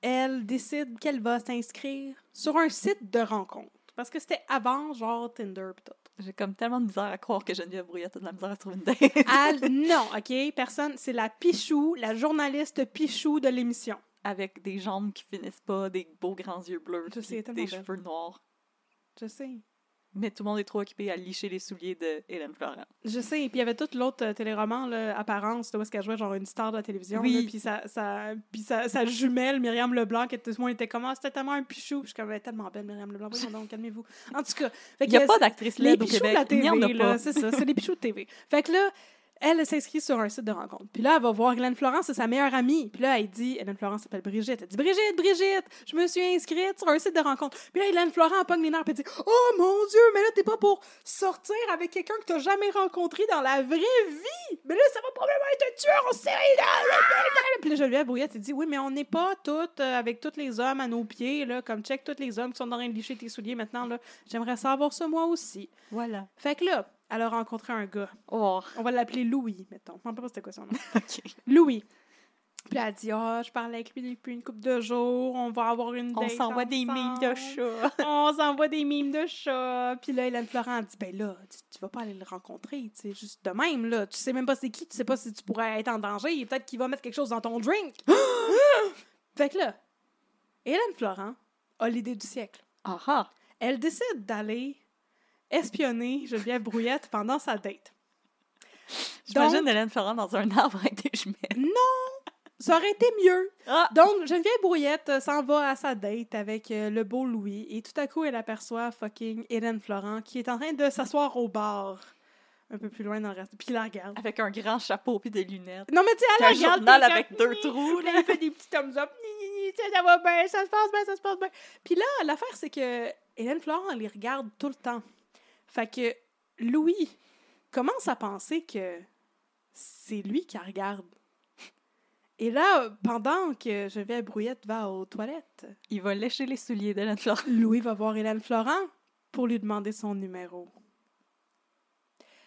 elle décide qu'elle va s'inscrire sur un site de rencontre. Parce que c'était avant, genre Tinder pis tout. J'ai comme tellement de misère à croire que Geneviève Brouillette a de la misère à trouver une date. Elle- non, OK? Personne. C'est la Pichou, la journaliste Pichou de l'émission. Avec des jambes qui finissent pas, des beaux grands yeux bleus, Je sais, des cheveux noirs. Je sais. Mais tout le monde est trop occupé à licher les souliers de Hélène Florent. Je sais, puis il y avait tout l'autre euh, téléroman, là, Apparence, là, où est-ce qu'elle jouait genre une star de la télévision, Oui. puis sa, puis sa, sa jumelle, Myriam Leblanc, qui était, tout le monde était comme, Ah, c'était tellement un pichou, je suis comme, est tellement belle, Myriam Leblanc, voyons donc, calmez-vous. En tout cas, Il n'y a pas d'actrice laide au Québec. la Il n'y en a TV, pas. c'est ça, c'est les pichous de TV. Fait que là, elle, s'inscrit sur un site de rencontre. Puis là, elle va voir Hélène Florence, c'est sa meilleure amie. Puis là, elle dit, Hélène Florence s'appelle Brigitte. Elle dit, Brigitte, Brigitte, je me suis inscrite sur un site de rencontre. Puis là, Hélène Florence pogne les nerfs, elle dit, oh mon Dieu, mais là, t'es pas pour sortir avec quelqu'un que t'as jamais rencontré dans la vraie vie. Mais là, ça va probablement être un tueur en série. Puis là, Geneviève Brouillette, elle dit, oui, mais on n'est pas toutes euh, avec tous les hommes à nos pieds, là, comme check tous les hommes qui sont en train de licher tes souliers maintenant, là. J'aimerais savoir ça moi aussi. Voilà. Fait que là, elle a rencontré un gars. Oh, On va l'appeler Louis, mettons. Je ne sais pas c'était quoi son nom. Louis. Puis elle a dit Ah, je parlais avec lui depuis une couple de jours, on va avoir une On date s'envoie des mimes de chat. On s'envoie des mimes de chat. Puis là, Hélène Florent a dit Ben là, tu, tu vas pas aller le rencontrer, tu sais, juste de même, là. Tu sais même pas c'est qui, tu sais pas si tu pourrais être en danger. Peut-être qu'il va mettre quelque chose dans ton drink. fait que là, Hélène Florent a l'idée du siècle. Ah ah. Elle décide d'aller espionner Geneviève Brouillette pendant sa date. J'imagine Hélène Florent dans un arbre avec des jumelles. Non! Ça aurait été mieux. Ah! Donc, Geneviève Brouillette euh, s'en va à sa date avec euh, le beau Louis et tout à coup, elle aperçoit fucking Hélène Florent qui est en train de s'asseoir au bar un peu plus loin dans le reste. Puis la regarde. Avec un grand chapeau puis des lunettes. Non, mais tu sais, elle Un regarde. journal puis elle avec deux trous, là. Elle fait des petits thumbs up. Ça va bien, ça se passe bien, ça se passe bien. Puis là, l'affaire, c'est que Hélène Florent, elle les regarde tout le temps. Fait que Louis commence à penser que c'est lui qui la regarde. Et là, pendant que Geneviève Brouillette va aux toilettes, Il va lécher les souliers d'Hélène Florent. Louis va voir Hélène Florent pour lui demander son numéro.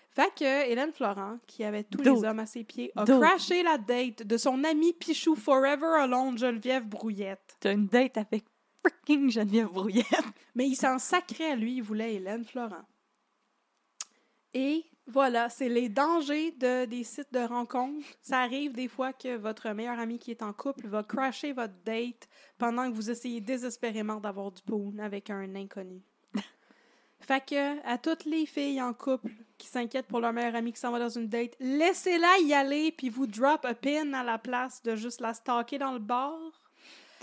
Fait que Hélène Florent, qui avait tous les hommes à ses pieds, a crashé la date de son ami Pichou Forever Alone Geneviève Brouillette. T'as une date avec freaking Geneviève Brouillette. Mais il s'en sacrait à lui, il voulait Hélène Florent. Et voilà, c'est les dangers de, des sites de rencontres. Ça arrive des fois que votre meilleur ami qui est en couple va crasher votre date pendant que vous essayez désespérément d'avoir du poon avec un inconnu. fait que, à toutes les filles en couple qui s'inquiètent pour leur meilleur ami qui s'en va dans une date, laissez-la y aller puis vous drop a pin à la place de juste la stalker dans le bar.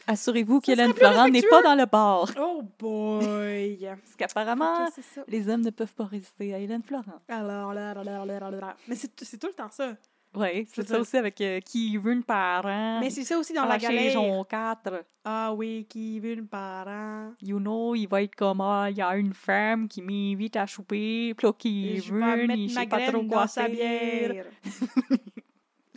Assurez-vous qu'Hélène Florent n'est pas dans le bar. Oh boy! Parce qu'apparemment, les hommes ne peuvent pas résister à Hélène Florent. Alors, là, là, là, là, là, là. Mais c'est c'est tout le temps ça. Oui, c'est ça aussi avec euh, qui veut une parent. Mais c'est ça aussi dans la galère. Jean 4. Ah oui, qui veut le parent. You know, il va être comme, ah, il y a une femme qui m'invite à souper, puis là, qui veut, il ma sait pas trop quoi sa bière.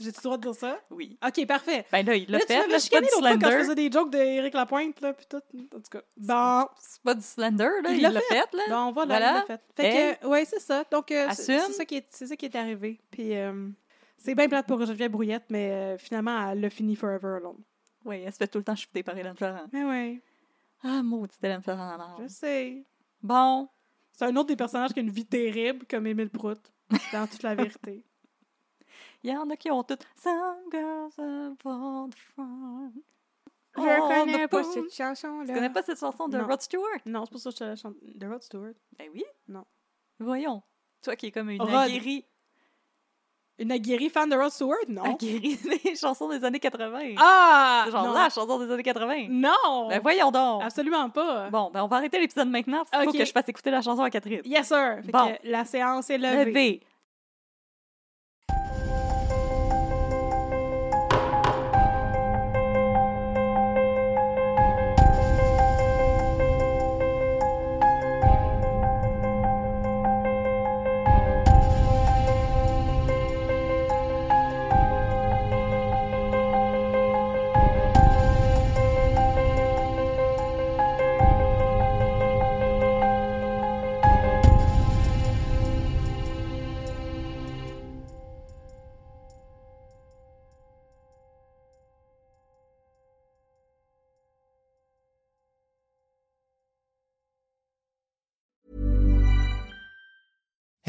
J'ai-tu le droit de dire ça? Oui. Ok, parfait. Ben là, il l'a Là, tu fait, m'avais là, c'est pas chicané du l'autre fois quand je slender. faisais des jokes d'Éric Lapointe, là, puis tout. En tout cas. Bon. C'est pas du slender, là, Il l'a fait, là. Bon, voilà, Voilà. il l'a fait. Fait que, ouais, c'est ça. Donc, euh, c'est Assume. c'est ça, qui est- c'est ça qui est arrivé. Puis, euh, c'est bien plate pour Geneviève Brouillette, mais euh, finalement, elle l'a fini Forever Alone. Oui, elle se fait tout le temps chuter par Hélène Florent. Mais ouais, Ah, maudite Hélène Florent. alors. je sais. Bon, C'est un autre des personnages qui a une vie terrible, comme Émile Prout, dans toute la vérité. il y en a qui ont toutes Some girls the fun. Je All connais pas cette chanson-là. Tu connais pas cette chanson de Non. Rod Stewart? Non, c'est pour ça que je te la chante. De Rod Stewart? Ben oui. Non. Voyons. Toi qui es comme une Rod. aguerrie, Une aguerrie fan de Rod Stewart? Non. aguerrie des chansons des années 80. Ah! Genre non. la chanson des années 80. Non! Ben voyons donc. Absolument pas. Bon, ben on va arrêter l'épisode maintenant parce qu'il faut que je fasse écouter la chanson à Catherine. Yes, sir. Fait Bon. que la séance est levée. Levez.